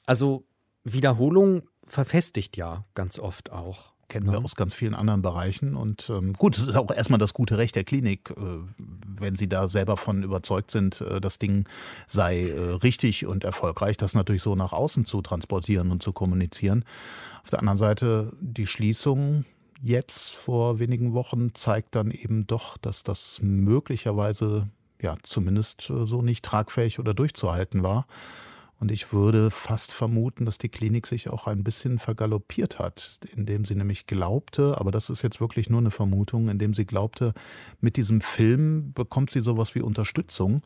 Also Wiederholung verfestigt ja ganz oft auch kennen wir aus ganz vielen anderen Bereichen. Und ähm, gut, es ist auch erstmal das gute Recht der Klinik, äh, wenn sie da selber von überzeugt sind, äh, das Ding sei äh, richtig und erfolgreich, das natürlich so nach außen zu transportieren und zu kommunizieren. Auf der anderen Seite die Schließung jetzt vor wenigen Wochen zeigt dann eben doch, dass das möglicherweise ja zumindest äh, so nicht tragfähig oder durchzuhalten war. Und ich würde fast vermuten, dass die Klinik sich auch ein bisschen vergaloppiert hat, indem sie nämlich glaubte, aber das ist jetzt wirklich nur eine Vermutung, indem sie glaubte, mit diesem Film bekommt sie sowas wie Unterstützung.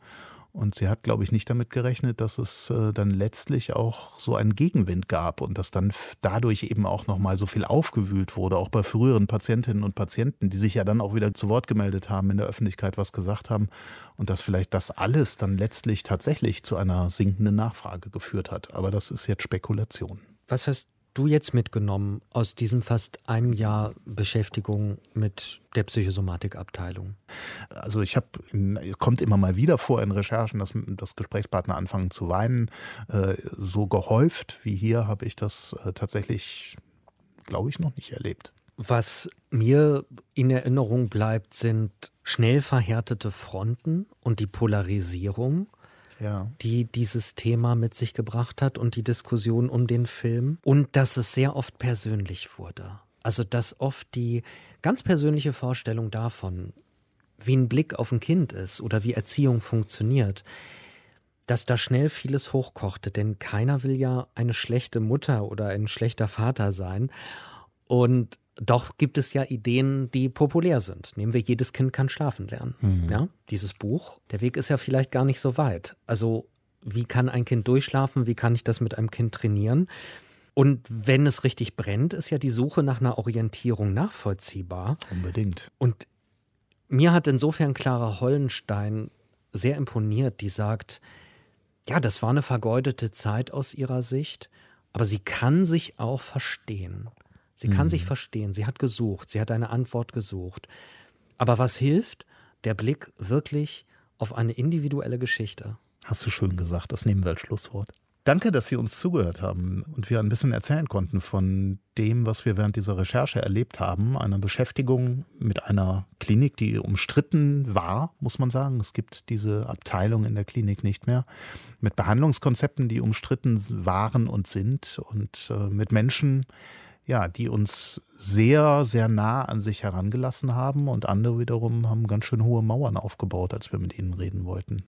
Und sie hat, glaube ich, nicht damit gerechnet, dass es äh, dann letztlich auch so einen Gegenwind gab und dass dann dadurch eben auch nochmal so viel aufgewühlt wurde, auch bei früheren Patientinnen und Patienten, die sich ja dann auch wieder zu Wort gemeldet haben, in der Öffentlichkeit was gesagt haben und dass vielleicht das alles dann letztlich tatsächlich zu einer sinkenden Nachfrage geführt hat. Aber das ist jetzt Spekulation. Was heißt du jetzt mitgenommen aus diesem fast einem Jahr Beschäftigung mit der Psychosomatikabteilung? Also ich habe, kommt immer mal wieder vor in Recherchen, dass, dass Gesprächspartner anfangen zu weinen. Äh, so gehäuft wie hier habe ich das äh, tatsächlich, glaube ich, noch nicht erlebt. Was mir in Erinnerung bleibt, sind schnell verhärtete Fronten und die Polarisierung ja. die dieses Thema mit sich gebracht hat und die Diskussion um den Film. Und dass es sehr oft persönlich wurde. Also dass oft die ganz persönliche Vorstellung davon, wie ein Blick auf ein Kind ist oder wie Erziehung funktioniert, dass da schnell vieles hochkochte, denn keiner will ja eine schlechte Mutter oder ein schlechter Vater sein. Und doch gibt es ja Ideen, die populär sind. Nehmen wir Jedes Kind kann schlafen lernen. Mhm. Ja, dieses Buch. Der Weg ist ja vielleicht gar nicht so weit. Also, wie kann ein Kind durchschlafen? Wie kann ich das mit einem Kind trainieren? Und wenn es richtig brennt, ist ja die Suche nach einer Orientierung nachvollziehbar. Unbedingt. Und mir hat insofern Clara Hollenstein sehr imponiert, die sagt, ja, das war eine vergeudete Zeit aus ihrer Sicht, aber sie kann sich auch verstehen. Sie mhm. kann sich mhm. verstehen, sie hat gesucht, sie hat eine Antwort gesucht. Aber was hilft? Der Blick wirklich auf eine individuelle Geschichte. Hast du schön gesagt, das nehmen wir als Schlusswort. Danke, dass Sie uns zugehört haben und wir ein bisschen erzählen konnten von dem, was wir während dieser Recherche erlebt haben. Eine Beschäftigung mit einer Klinik, die umstritten war, muss man sagen. Es gibt diese Abteilung in der Klinik nicht mehr. Mit Behandlungskonzepten, die umstritten waren und sind und äh, mit Menschen, ja, die uns sehr, sehr nah an sich herangelassen haben und andere wiederum haben ganz schön hohe Mauern aufgebaut, als wir mit ihnen reden wollten.